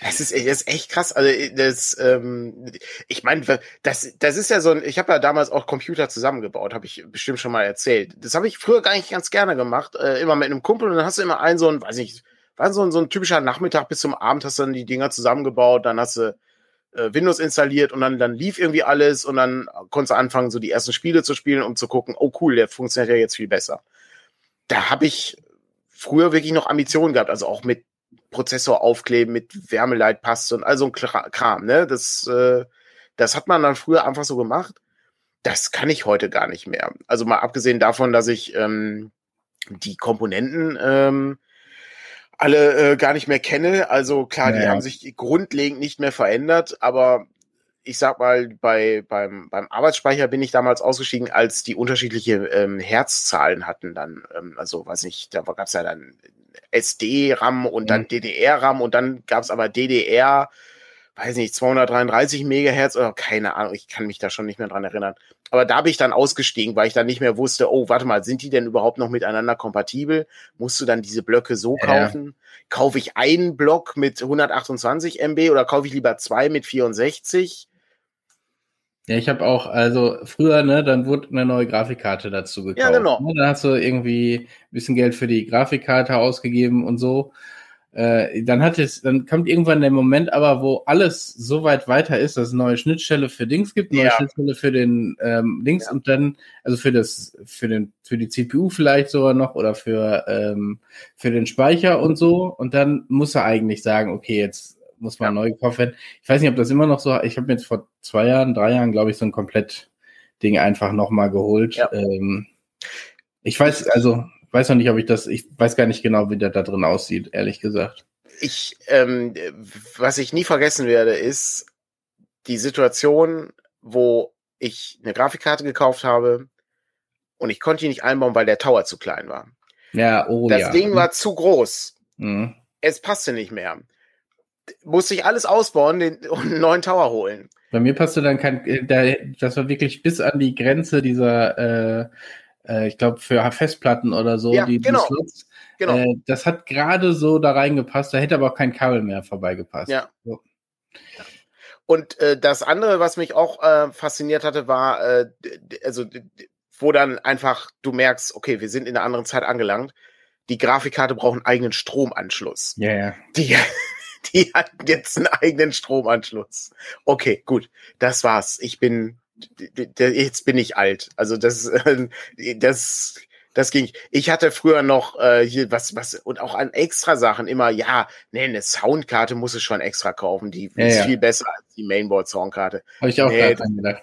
Das ist, das ist echt krass. Also das, ähm, ich meine, das, das ist ja so ein. Ich habe ja damals auch Computer zusammengebaut, habe ich bestimmt schon mal erzählt. Das habe ich früher gar nicht ganz gerne gemacht, äh, immer mit einem Kumpel und dann hast du immer einen so ein, weiß nicht, war so ein, so ein typischer Nachmittag bis zum Abend hast du dann die Dinger zusammengebaut, dann hast du äh, Windows installiert und dann, dann lief irgendwie alles und dann konntest du anfangen, so die ersten Spiele zu spielen, um zu gucken, oh cool, der funktioniert ja jetzt viel besser. Da habe ich früher wirklich noch Ambitionen gehabt, also auch mit Prozessor aufkleben, mit Wärmeleitpaste und all so ein Kram, ne? Das, äh, das hat man dann früher einfach so gemacht. Das kann ich heute gar nicht mehr. Also mal abgesehen davon, dass ich ähm, die Komponenten ähm, alle äh, gar nicht mehr kenne. Also klar, naja. die haben sich grundlegend nicht mehr verändert, aber ich sag mal, bei, beim, beim Arbeitsspeicher bin ich damals ausgestiegen, als die unterschiedliche ähm, Herzzahlen hatten dann. Ähm, also, weiß nicht, da gab es ja dann SD-RAM und mhm. dann DDR-RAM und dann gab es aber DDR, weiß nicht, 233 Megahertz oder keine Ahnung, ich kann mich da schon nicht mehr dran erinnern. Aber da bin ich dann ausgestiegen, weil ich dann nicht mehr wusste, oh, warte mal, sind die denn überhaupt noch miteinander kompatibel? Musst du dann diese Blöcke so kaufen? Ja. Kaufe ich einen Block mit 128 MB oder kaufe ich lieber zwei mit 64? Ja, ich habe auch, also früher, ne, dann wurde eine neue Grafikkarte dazu gekauft. Ja, genau. Ne? Dann hast du irgendwie ein bisschen Geld für die Grafikkarte ausgegeben und so. Äh, dann hat es, dann kommt irgendwann der Moment aber, wo alles so weit weiter ist, dass es neue Schnittstelle für Dings gibt, neue ja. Schnittstelle für den ähm, Dings ja. und dann, also für das, für den, für die CPU vielleicht sogar noch oder für, ähm, für den Speicher und so. Und dann muss er eigentlich sagen, okay, jetzt muss man ja. neu gekauft werden. Ich weiß nicht, ob das immer noch so, ich habe mir jetzt vor zwei Jahren, drei Jahren, glaube ich, so ein komplett Ding einfach nochmal geholt. Ja. Ähm, ich weiß, also, weiß noch nicht, ob ich das, ich weiß gar nicht genau, wie der da drin aussieht, ehrlich gesagt. Ich, ähm, was ich nie vergessen werde, ist die Situation, wo ich eine Grafikkarte gekauft habe und ich konnte die nicht einbauen, weil der Tower zu klein war. Ja, oh das ja. Das Ding war zu groß. Mhm. Es passte nicht mehr musste ich alles ausbauen den, und einen neuen Tower holen. Bei mir passte dann kein, äh, das war wirklich bis an die Grenze dieser, äh, äh, ich glaube, für Festplatten oder so, ja, die, genau. die Slots. Genau. Äh, das hat gerade so da reingepasst, da hätte aber auch kein Kabel mehr vorbeigepasst. Ja. So. Und äh, das andere, was mich auch äh, fasziniert hatte, war, äh, also wo dann einfach du merkst, okay, wir sind in einer anderen Zeit angelangt. Die Grafikkarte braucht einen eigenen Stromanschluss. Ja, yeah. Die, die hatten jetzt einen eigenen Stromanschluss. Okay, gut, das war's. Ich bin, jetzt bin ich alt. Also das, das, das ging. Ich hatte früher noch äh, hier was, was und auch an extra Sachen immer, ja, nee, eine Soundkarte muss ich schon extra kaufen. Die ja, ist ja. viel besser als die Mainboard-Soundkarte. Habe ich auch nee, gerade gedacht.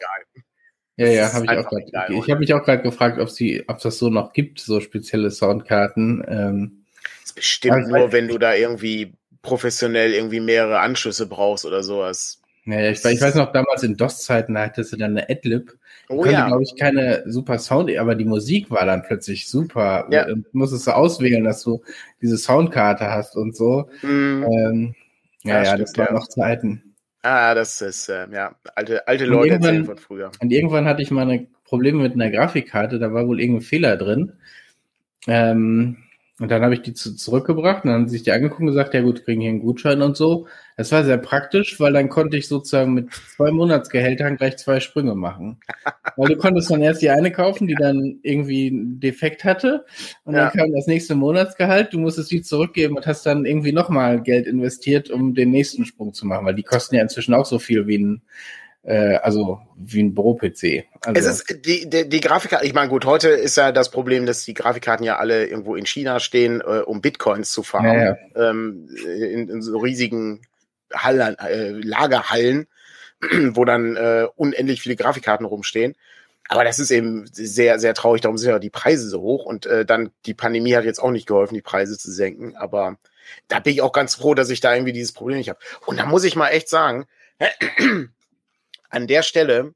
Ja, ja, habe ich auch gerade. Ich habe mich auch gerade gefragt, ob sie, ob das so noch gibt, so spezielle Soundkarten. Ähm, das ist bestimmt nur, wenn du da irgendwie professionell irgendwie mehrere Anschlüsse brauchst oder sowas. Ja, ich, ich weiß noch, damals in DOS-Zeiten hattest du dann eine Adlib. Oh konnte, ja. glaube ich, keine super Sound, aber die Musik war dann plötzlich super. Ja. Und musstest du auswählen, dass du diese Soundkarte hast und so. Mm. Ähm, ja, ja, ja das waren ja. noch Zeiten. Ah, das ist, äh, ja, alte, alte Leute erzählen von früher. Und irgendwann hatte ich mal ein Problem mit einer Grafikkarte, da war wohl irgendein Fehler drin. Ähm, und dann habe ich die zu, zurückgebracht und dann haben sie sich die angeguckt und gesagt, ja gut, kriegen hier einen Gutschein und so. Das war sehr praktisch, weil dann konnte ich sozusagen mit zwei Monatsgehältern gleich zwei Sprünge machen. weil du konntest dann erst die eine kaufen, die dann irgendwie einen Defekt hatte und ja. dann kam das nächste Monatsgehalt, du musstest die zurückgeben und hast dann irgendwie nochmal Geld investiert, um den nächsten Sprung zu machen, weil die kosten ja inzwischen auch so viel wie ein also wie ein Büro-PC. Also. Es ist die, die, die Grafikkarte, ich meine, gut, heute ist ja das Problem, dass die Grafikkarten ja alle irgendwo in China stehen, äh, um Bitcoins zu fahren. Ja, ja. Ähm, in, in, so riesigen Hallen, äh, Lagerhallen, wo dann äh, unendlich viele Grafikkarten rumstehen. Aber das ist eben sehr, sehr traurig. Darum sind ja die Preise so hoch. Und äh, dann die Pandemie hat jetzt auch nicht geholfen, die Preise zu senken. Aber da bin ich auch ganz froh, dass ich da irgendwie dieses Problem nicht habe. Und da muss ich mal echt sagen, an der Stelle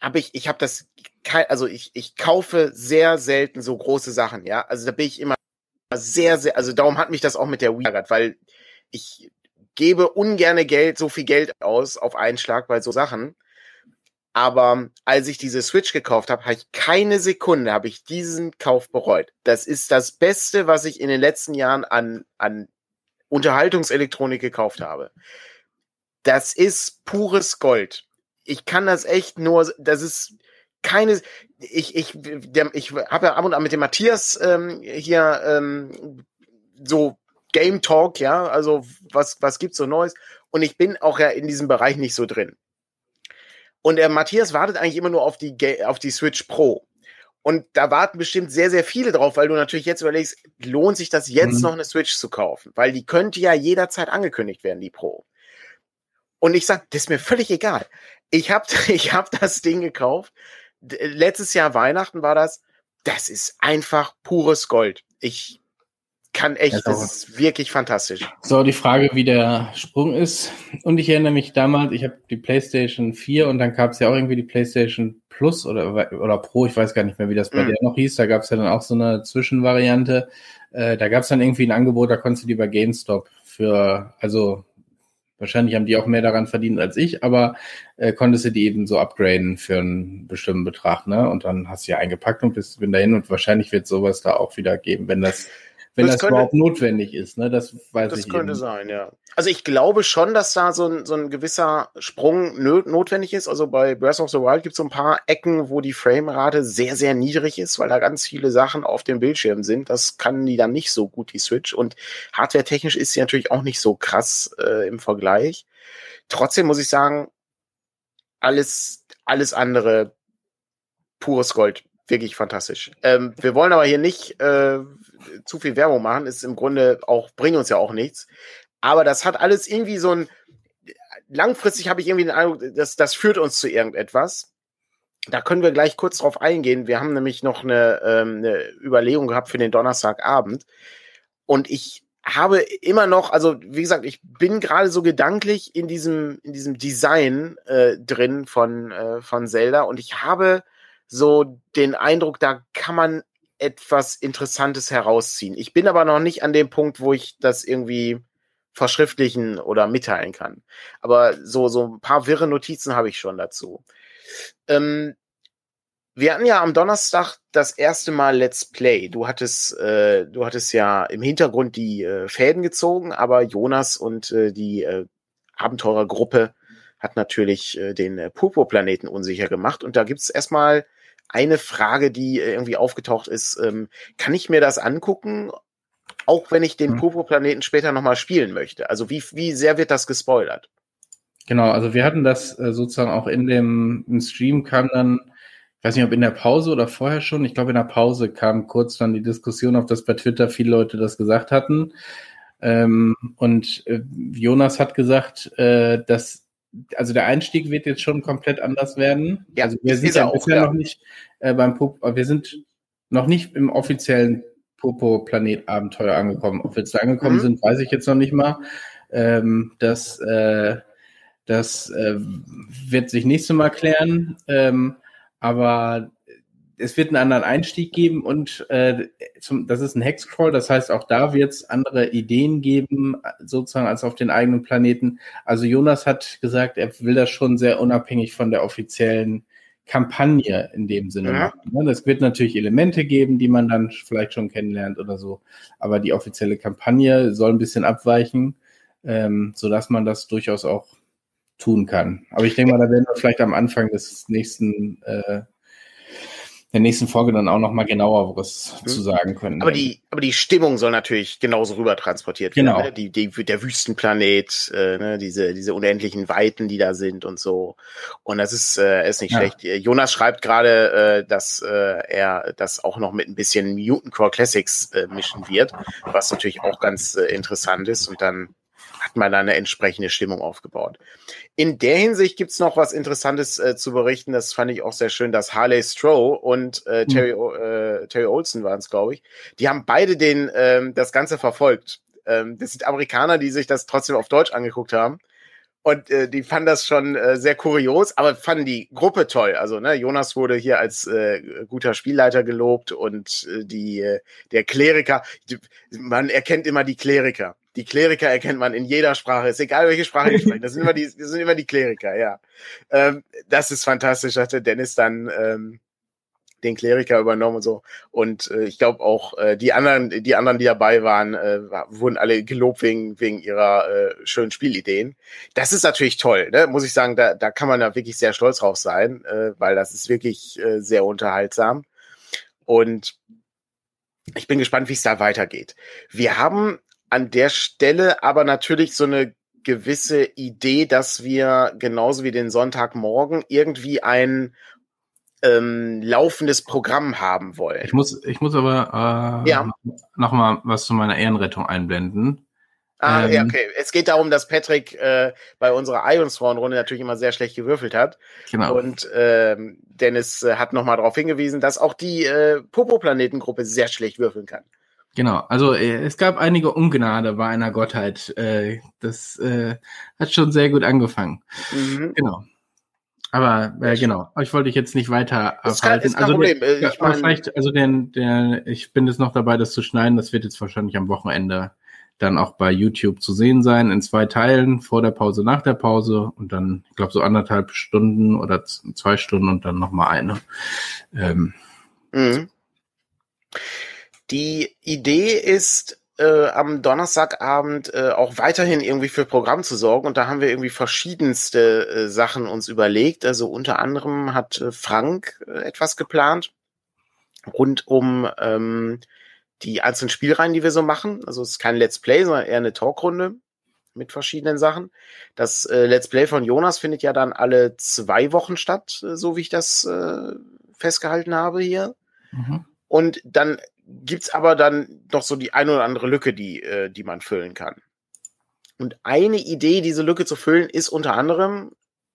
habe ich, ich habe das, also ich, ich kaufe sehr selten so große Sachen, ja. Also da bin ich immer sehr, sehr, also darum hat mich das auch mit der Wii ärgert, weil ich gebe ungerne Geld, so viel Geld aus auf einen Schlag bei so Sachen. Aber als ich diese Switch gekauft habe, habe ich keine Sekunde, habe ich diesen Kauf bereut. Das ist das Beste, was ich in den letzten Jahren an, an Unterhaltungselektronik gekauft habe das ist pures Gold. Ich kann das echt nur, das ist keine, ich, ich, der, ich habe ja ab und an mit dem Matthias ähm, hier ähm, so Game Talk, ja, also was, was gibt's so Neues? Und ich bin auch ja in diesem Bereich nicht so drin. Und der Matthias wartet eigentlich immer nur auf die, auf die Switch Pro. Und da warten bestimmt sehr, sehr viele drauf, weil du natürlich jetzt überlegst, lohnt sich das jetzt mhm. noch eine Switch zu kaufen? Weil die könnte ja jederzeit angekündigt werden, die Pro. Und ich sag, das ist mir völlig egal. Ich habe ich hab das Ding gekauft. Letztes Jahr Weihnachten war das. Das ist einfach pures Gold. Ich kann echt, ja, das ist wirklich fantastisch. So, die Frage, wie der Sprung ist. Und ich erinnere mich damals, ich habe die PlayStation 4 und dann gab es ja auch irgendwie die PlayStation Plus oder, oder Pro, ich weiß gar nicht mehr, wie das bei mhm. der noch hieß. Da gab es ja dann auch so eine Zwischenvariante. Äh, da gab es dann irgendwie ein Angebot, da konntest du die bei GameStop für, also wahrscheinlich haben die auch mehr daran verdient als ich, aber äh, konntest du die eben so upgraden für einen bestimmten Betrag, ne? Und dann hast du ja eingepackt und bist bin dahin und wahrscheinlich wird sowas da auch wieder geben, wenn das wenn das, das könnte, überhaupt notwendig ist. Ne? Das weiß das ich. Das könnte eben. sein, ja. Also ich glaube schon, dass da so ein, so ein gewisser Sprung notwendig ist. Also bei Breath of the Wild gibt es so ein paar Ecken, wo die Framerate sehr, sehr niedrig ist, weil da ganz viele Sachen auf dem Bildschirm sind. Das kann die dann nicht so gut, die Switch. Und hardwaretechnisch ist sie natürlich auch nicht so krass äh, im Vergleich. Trotzdem muss ich sagen, alles, alles andere pures Gold wirklich fantastisch. Ähm, wir wollen aber hier nicht äh, zu viel Werbung machen, ist im Grunde auch, bringt uns ja auch nichts. Aber das hat alles irgendwie so ein, langfristig habe ich irgendwie den Eindruck, dass das führt uns zu irgendetwas. Da können wir gleich kurz drauf eingehen. Wir haben nämlich noch eine, ähm, eine Überlegung gehabt für den Donnerstagabend. Und ich habe immer noch, also wie gesagt, ich bin gerade so gedanklich in diesem, in diesem Design äh, drin von, äh, von Zelda und ich habe so den Eindruck, da kann man etwas Interessantes herausziehen. Ich bin aber noch nicht an dem Punkt, wo ich das irgendwie verschriftlichen oder mitteilen kann. Aber so, so ein paar wirre Notizen habe ich schon dazu. Ähm, wir hatten ja am Donnerstag das erste Mal Let's Play. Du hattest, äh, du hattest ja im Hintergrund die äh, Fäden gezogen, aber Jonas und äh, die äh, Abenteurergruppe hat natürlich äh, den äh, Purpurplaneten unsicher gemacht. Und da gibt es erstmal eine Frage, die äh, irgendwie aufgetaucht ist. Ähm, kann ich mir das angucken, auch wenn ich den hm. Purpurplaneten später nochmal spielen möchte? Also wie, wie sehr wird das gespoilert? Genau, also wir hatten das äh, sozusagen auch in dem im Stream kam dann, ich weiß nicht, ob in der Pause oder vorher schon, ich glaube in der Pause kam kurz dann die Diskussion, auf dass bei Twitter viele Leute das gesagt hatten. Ähm, und äh, Jonas hat gesagt, äh, dass also der Einstieg wird jetzt schon komplett anders werden. Ja, also wir sind ja auch bisher noch nicht äh, beim Pop, wir sind noch nicht im offiziellen Popo Planet Abenteuer angekommen. Ob wir jetzt da angekommen mhm. sind, weiß ich jetzt noch nicht mal. Ähm, das äh, das äh, wird sich nächstes Mal klären. Ähm, aber es wird einen anderen Einstieg geben und äh, zum, das ist ein Hexcrawl, das heißt, auch da wird es andere Ideen geben, sozusagen als auf den eigenen Planeten. Also Jonas hat gesagt, er will das schon sehr unabhängig von der offiziellen Kampagne in dem Sinne ja. machen. Es ne? wird natürlich Elemente geben, die man dann vielleicht schon kennenlernt oder so, aber die offizielle Kampagne soll ein bisschen abweichen, ähm, sodass man das durchaus auch tun kann. Aber ich denke mal, da werden wir vielleicht am Anfang des nächsten äh, der nächsten Folge dann auch noch mal genauer was mhm. zu sagen können. Aber die, aber die Stimmung soll natürlich genauso rüber transportiert werden. Genau. Ne? Die, die, der Wüstenplanet, äh, ne? diese, diese unendlichen Weiten, die da sind und so. Und das ist, äh, ist nicht ja. schlecht. Jonas schreibt gerade, äh, dass äh, er das auch noch mit ein bisschen Mutant Core Classics äh, mischen wird, was natürlich auch ganz äh, interessant ist. Und dann hat man da eine entsprechende Stimmung aufgebaut. In der Hinsicht gibt's noch was Interessantes äh, zu berichten. Das fand ich auch sehr schön, dass Harley Stroh und äh, hm. Terry, mhm. äh, Terry Olsen waren es, glaube ich. Die haben beide den ähm, das Ganze verfolgt. Ähm, das sind Amerikaner, die sich das trotzdem auf Deutsch angeguckt haben. Und äh, die fanden das schon äh, sehr kurios, aber fanden die Gruppe toll. Also ne, Jonas wurde hier als äh, guter Spielleiter gelobt und äh, die äh, der Kleriker, die, man erkennt immer die Kleriker. Die Kleriker erkennt man in jeder Sprache. Ist egal, welche Sprache die sprechen. Das sind immer die, das sind immer die Kleriker, ja. Ähm, das ist fantastisch, hatte Dennis dann ähm, den Kleriker übernommen und so. Und äh, ich glaube auch äh, die anderen, die anderen, die dabei waren, äh, wurden alle gelobt wegen wegen ihrer äh, schönen Spielideen. Das ist natürlich toll, ne? muss ich sagen. Da da kann man da wirklich sehr stolz drauf sein, äh, weil das ist wirklich äh, sehr unterhaltsam. Und ich bin gespannt, wie es da weitergeht. Wir haben an der Stelle aber natürlich so eine gewisse Idee, dass wir genauso wie den Sonntagmorgen irgendwie ein ähm, laufendes Programm haben wollen. Ich muss, ich muss aber äh, ja. noch mal was zu meiner Ehrenrettung einblenden. Ah, ähm, ja, okay. Es geht darum, dass Patrick äh, bei unserer Ionsworn-Runde natürlich immer sehr schlecht gewürfelt hat. Genau. Und ähm, Dennis äh, hat nochmal darauf hingewiesen, dass auch die äh, Popo-Planetengruppe sehr schlecht würfeln kann. Genau, also äh, es gab einige Ungnade bei einer Gottheit. Äh, das äh, hat schon sehr gut angefangen. Mhm. Genau. Aber äh, genau, ich wollte dich jetzt nicht weiter abhalten. Ist kein, also Problem. Der, ich mein, vielleicht, also den, der, ich bin jetzt noch dabei, das zu schneiden. Das wird jetzt wahrscheinlich am Wochenende dann auch bei YouTube zu sehen sein, in zwei Teilen, vor der Pause, nach der Pause und dann, ich glaube, so anderthalb Stunden oder zwei Stunden und dann nochmal eine. Ähm, mhm. Die Idee ist, äh, am Donnerstagabend äh, auch weiterhin irgendwie für Programm zu sorgen. Und da haben wir irgendwie verschiedenste äh, Sachen uns überlegt. Also unter anderem hat äh, Frank äh, etwas geplant rund um ähm, die einzelnen Spielreihen, die wir so machen. Also es ist kein Let's Play, sondern eher eine Talkrunde mit verschiedenen Sachen. Das äh, Let's Play von Jonas findet ja dann alle zwei Wochen statt, so wie ich das festgehalten habe hier. Mhm. Und dann gibt's aber dann noch so die eine oder andere Lücke, die, äh, die man füllen kann. Und eine Idee, diese Lücke zu füllen, ist unter anderem,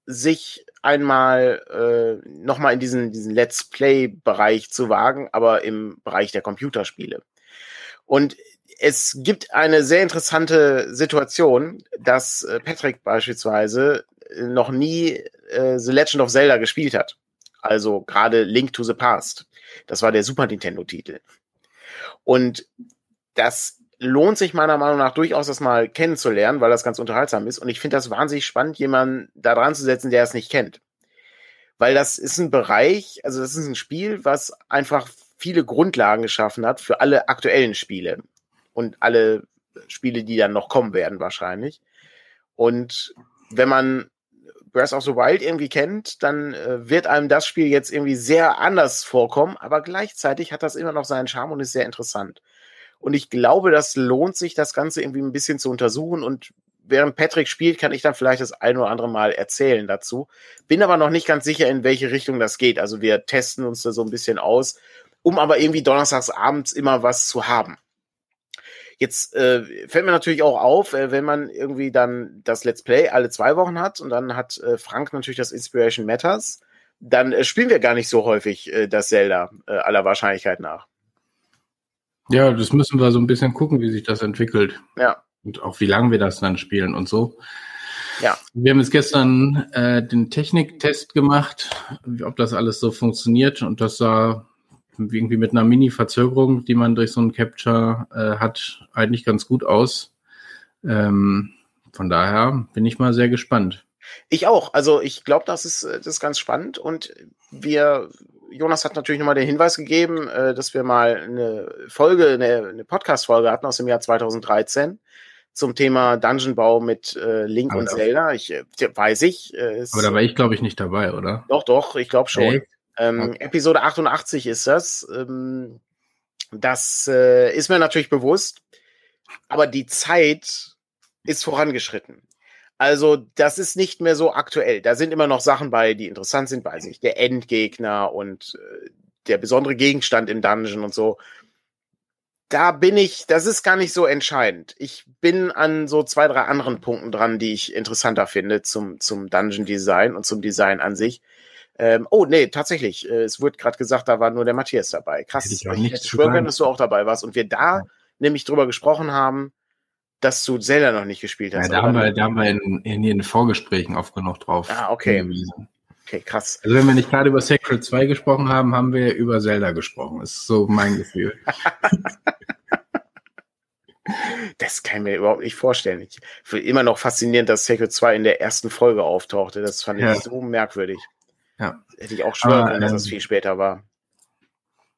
sich einmal äh, nochmal in diesen, diesen Let's Play-Bereich zu wagen, aber im Bereich der Computerspiele. Und es gibt eine sehr interessante Situation, dass äh, Patrick beispielsweise noch nie äh, The Legend of Zelda gespielt hat. Also gerade Link to the Past. Das war der Super Nintendo-Titel. Und das lohnt sich meiner Meinung nach durchaus, das mal kennenzulernen, weil das ganz unterhaltsam ist. Und ich finde das wahnsinnig spannend, jemanden da dran zu setzen, der es nicht kennt. Weil das ist ein Bereich, also das ist ein Spiel, was einfach viele Grundlagen geschaffen hat für alle aktuellen Spiele und alle Spiele, die dann noch kommen werden wahrscheinlich. Und wenn man Breath of the Wild irgendwie kennt, dann äh, wird einem das Spiel jetzt irgendwie sehr anders vorkommen, aber gleichzeitig hat das immer noch seinen Charme und ist sehr interessant. Und ich glaube, das lohnt sich, das Ganze irgendwie ein bisschen zu untersuchen und während Patrick spielt, kann ich dann vielleicht das ein oder andere Mal erzählen dazu. Bin aber noch nicht ganz sicher, in welche Richtung das geht. Also wir testen uns da so ein bisschen aus, um aber irgendwie donnerstags abends immer was zu haben. Jetzt äh, fällt mir natürlich auch auf, äh, wenn man irgendwie dann das Let's Play alle zwei Wochen hat und dann hat äh, Frank natürlich das Inspiration Matters, dann äh, spielen wir gar nicht so häufig äh, das Zelda äh, aller Wahrscheinlichkeit nach. Ja, das müssen wir so ein bisschen gucken, wie sich das entwickelt. Ja. Und auch wie lange wir das dann spielen und so. Ja. Wir haben jetzt gestern äh, den Techniktest gemacht, ob das alles so funktioniert und das sah irgendwie mit einer Mini-Verzögerung, die man durch so ein Capture äh, hat, eigentlich ganz gut aus. Ähm, von daher bin ich mal sehr gespannt. Ich auch. Also ich glaube, das ist, das ist ganz spannend und wir, Jonas hat natürlich nochmal den Hinweis gegeben, äh, dass wir mal eine Folge, eine, eine Podcast-Folge hatten aus dem Jahr 2013 zum Thema Dungeonbau mit äh, Link aber und Zelda. Ich äh, weiß ich. Äh, aber da war ich, glaube ich, nicht dabei, oder? Doch, doch, ich glaube schon. Echt? Ähm, okay. Episode 88 ist das. Ähm, das äh, ist mir natürlich bewusst, aber die Zeit ist vorangeschritten. Also, das ist nicht mehr so aktuell. Da sind immer noch Sachen bei, die interessant sind, weiß ich, der Endgegner und äh, der besondere Gegenstand im Dungeon und so. Da bin ich, das ist gar nicht so entscheidend. Ich bin an so zwei, drei anderen Punkten dran, die ich interessanter finde zum, zum Dungeon Design und zum Design an sich. Ähm, oh, nee, tatsächlich. Äh, es wird gerade gesagt, da war nur der Matthias dabei. Krass. Ich, ich hätte schwören können, dass du auch dabei warst. Und wir da ja. nämlich drüber gesprochen haben, dass du Zelda noch nicht gespielt hast. Ja, da, haben wir, da haben wir in, in den Vorgesprächen oft genug drauf. Ah, okay. Hingewiesen. Okay, krass. Also wenn wir nicht gerade über Sacred 2 gesprochen haben, haben wir über Zelda gesprochen. Das ist so mein Gefühl. das kann ich mir überhaupt nicht vorstellen. Ich finde immer noch faszinierend, dass Sacred 2 in der ersten Folge auftauchte. Das fand ich ja. so merkwürdig. Ja. Hätte ich auch schwören können, dass es ähm, viel später war.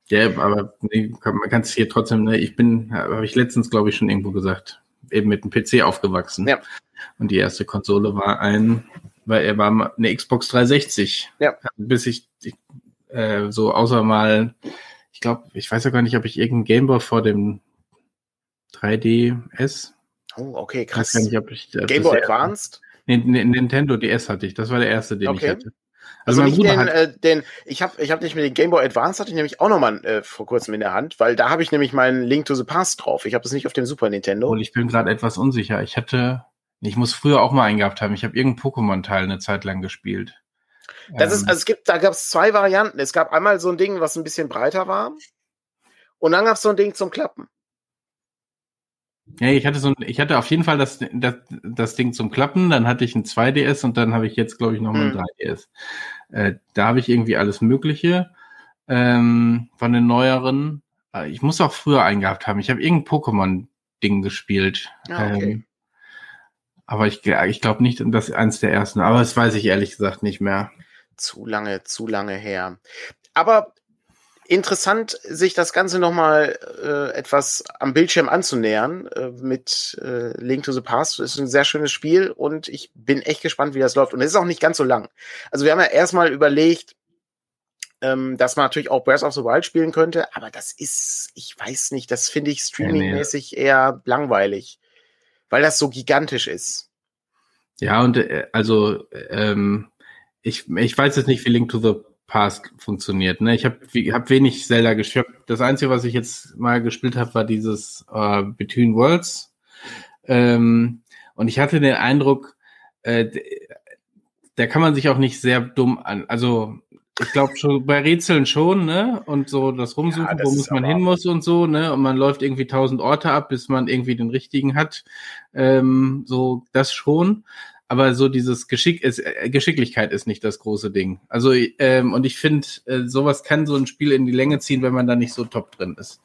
Ja, aber nee, man kann es hier trotzdem, ne, ich bin, habe ich letztens, glaube ich, schon irgendwo gesagt, eben mit dem PC aufgewachsen. Ja. Und die erste Konsole war ein, weil er war eine Xbox 360. Ja. Bis ich, ich äh, so außer mal, ich glaube, ich weiß ja gar nicht, ob ich irgendeinen Gameboy vor dem 3DS. Oh, okay, krass. Nicht, ich, Game Boy Advanced? Nee, Nintendo DS hatte ich. Das war der erste, den okay. ich hatte. Also, also nicht den, äh, den, ich habe ich hab nicht mit dem Game Boy Advance, hatte ich nämlich auch nochmal äh, vor kurzem in der Hand, weil da habe ich nämlich meinen Link to the Past drauf. Ich habe es nicht auf dem Super Nintendo. Und ich bin gerade etwas unsicher. Ich hatte, ich muss früher auch mal eingehabt haben. Ich habe irgendeinen Pokémon-Teil eine Zeit lang gespielt. Das ähm. ist, also es gibt, da gab es zwei Varianten. Es gab einmal so ein Ding, was ein bisschen breiter war. Und dann gab es so ein Ding zum Klappen. Ja, ich hatte so ein, ich hatte auf jeden Fall das, das, das Ding zum Klappen, dann hatte ich ein 2DS und dann habe ich jetzt, glaube ich, nochmal ein 3DS. Hm. Äh, da habe ich irgendwie alles Mögliche ähm, von den neueren. Äh, ich muss auch früher eingehabt haben. Ich habe irgendein Pokémon-Ding gespielt. Ah, okay. ähm, aber ich, ich glaube nicht, dass eins der ersten. Aber das weiß ich ehrlich gesagt nicht mehr. Zu lange, zu lange her. Aber interessant, sich das Ganze nochmal äh, etwas am Bildschirm anzunähern äh, mit äh, Link to the Past. Das ist ein sehr schönes Spiel und ich bin echt gespannt, wie das läuft. Und es ist auch nicht ganz so lang. Also wir haben ja erstmal überlegt, ähm, dass man natürlich auch Breath of the Wild spielen könnte, aber das ist, ich weiß nicht, das finde ich streamingmäßig eher langweilig, weil das so gigantisch ist. Ja, und äh, also ähm, ich, ich weiß jetzt nicht, wie Link to the Past funktioniert. Ne? Ich habe hab wenig Zelda gespielt. Das Einzige, was ich jetzt mal gespielt habe, war dieses äh, Between Worlds. Ähm, und ich hatte den Eindruck, äh, da kann man sich auch nicht sehr dumm an. Also ich glaube schon bei Rätseln schon, ne? Und so das Rumsuchen, ja, das wo muss man hin muss und so, ne? Und man läuft irgendwie tausend Orte ab, bis man irgendwie den richtigen hat. Ähm, so das schon aber so dieses Geschick ist, äh, Geschicklichkeit ist nicht das große Ding. Also ähm, und ich finde, äh, sowas kann so ein Spiel in die Länge ziehen, wenn man da nicht so top drin ist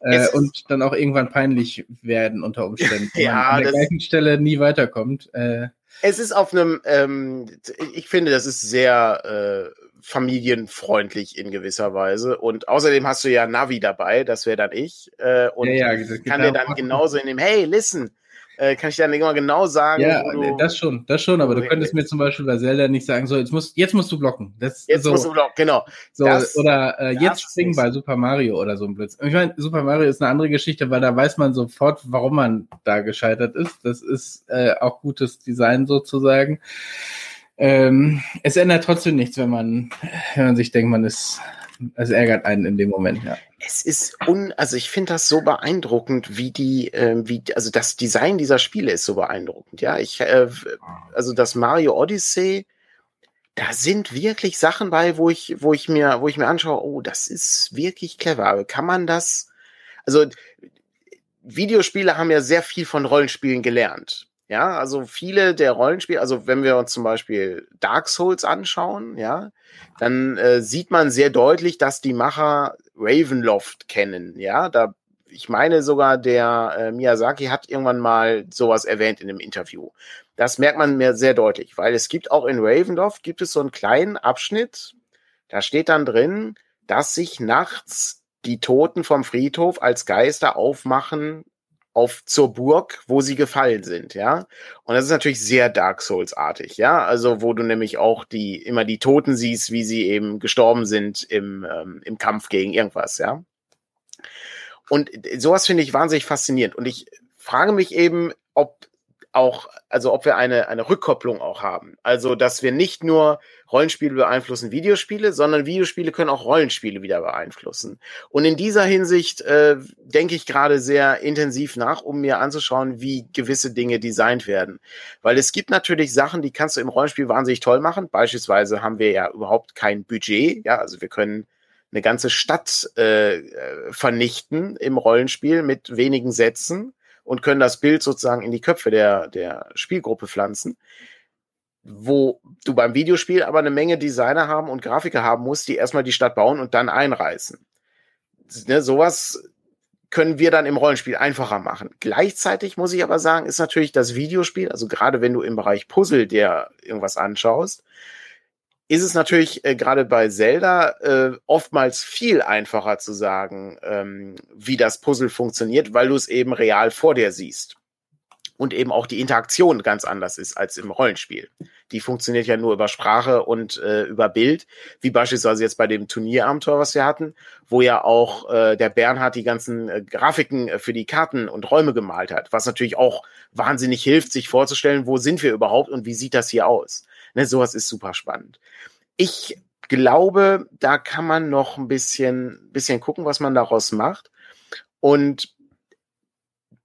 äh, und dann auch irgendwann peinlich werden unter Umständen, wenn ja, man an der gleichen Stelle nie weiterkommt. Äh, es ist auf einem, ähm, ich finde, das ist sehr äh, familienfreundlich in gewisser Weise. Und außerdem hast du ja Navi dabei, das wäre dann ich. Äh, und ja, ja, kann dir dann genauso in dem, hey, listen, äh, kann ich dann immer genau sagen. Ja, das schon, das schon, aber du könntest mir zum Beispiel bei Zelda nicht sagen, so, jetzt musst, jetzt musst du blocken. Das, jetzt so, musst du blocken, genau. So, das, oder äh, jetzt springen bei Super Mario oder so ein Blitz. Ich meine, Super Mario ist eine andere Geschichte, weil da weiß man sofort, warum man da gescheitert ist. Das ist äh, auch gutes Design sozusagen. Ähm, es ändert trotzdem nichts, wenn man, wenn man sich denkt, man ist es ärgert einen in dem Moment, ja. Es ist un, also ich finde das so beeindruckend, wie die, äh, wie, also das Design dieser Spiele ist so beeindruckend, ja. Ich, äh, also das Mario Odyssey, da sind wirklich Sachen bei, wo ich, wo ich mir, wo ich mir anschaue, oh, das ist wirklich clever. Aber kann man das, also Videospiele haben ja sehr viel von Rollenspielen gelernt. Ja, also viele der Rollenspiele, also wenn wir uns zum Beispiel Dark Souls anschauen, ja, dann äh, sieht man sehr deutlich, dass die Macher Ravenloft kennen. Ja, da ich meine sogar, der äh, Miyazaki hat irgendwann mal sowas erwähnt in einem Interview. Das merkt man mir sehr deutlich, weil es gibt auch in Ravenloft gibt es so einen kleinen Abschnitt, da steht dann drin, dass sich nachts die Toten vom Friedhof als Geister aufmachen auf zur Burg, wo sie gefallen sind, ja. Und das ist natürlich sehr Dark Souls-artig, ja. Also, wo du nämlich auch die, immer die Toten siehst, wie sie eben gestorben sind im, ähm, im Kampf gegen irgendwas, ja. Und sowas finde ich wahnsinnig faszinierend. Und ich frage mich eben, ob auch, also ob wir eine, eine Rückkopplung auch haben. Also, dass wir nicht nur Rollenspiele beeinflussen Videospiele, sondern Videospiele können auch Rollenspiele wieder beeinflussen. Und in dieser Hinsicht äh, denke ich gerade sehr intensiv nach, um mir anzuschauen, wie gewisse Dinge designt werden. Weil es gibt natürlich Sachen, die kannst du im Rollenspiel wahnsinnig toll machen. Beispielsweise haben wir ja überhaupt kein Budget. Ja, also wir können eine ganze Stadt äh, vernichten im Rollenspiel mit wenigen Sätzen und können das Bild sozusagen in die Köpfe der, der Spielgruppe pflanzen. Wo du beim Videospiel aber eine Menge Designer haben und Grafiker haben musst, die erstmal die Stadt bauen und dann einreißen. Ne, sowas können wir dann im Rollenspiel einfacher machen. Gleichzeitig muss ich aber sagen, ist natürlich das Videospiel, also gerade wenn du im Bereich Puzzle dir irgendwas anschaust, ist es natürlich äh, gerade bei Zelda äh, oftmals viel einfacher zu sagen, ähm, wie das Puzzle funktioniert, weil du es eben real vor dir siehst. Und eben auch die Interaktion ganz anders ist als im Rollenspiel. Die funktioniert ja nur über Sprache und äh, über Bild, wie beispielsweise jetzt bei dem Turnierabenteuer, was wir hatten, wo ja auch äh, der Bernhard die ganzen äh, Grafiken äh, für die Karten und Räume gemalt hat, was natürlich auch wahnsinnig hilft, sich vorzustellen, wo sind wir überhaupt und wie sieht das hier aus. Ne, sowas ist super spannend. Ich glaube, da kann man noch ein bisschen, bisschen gucken, was man daraus macht. Und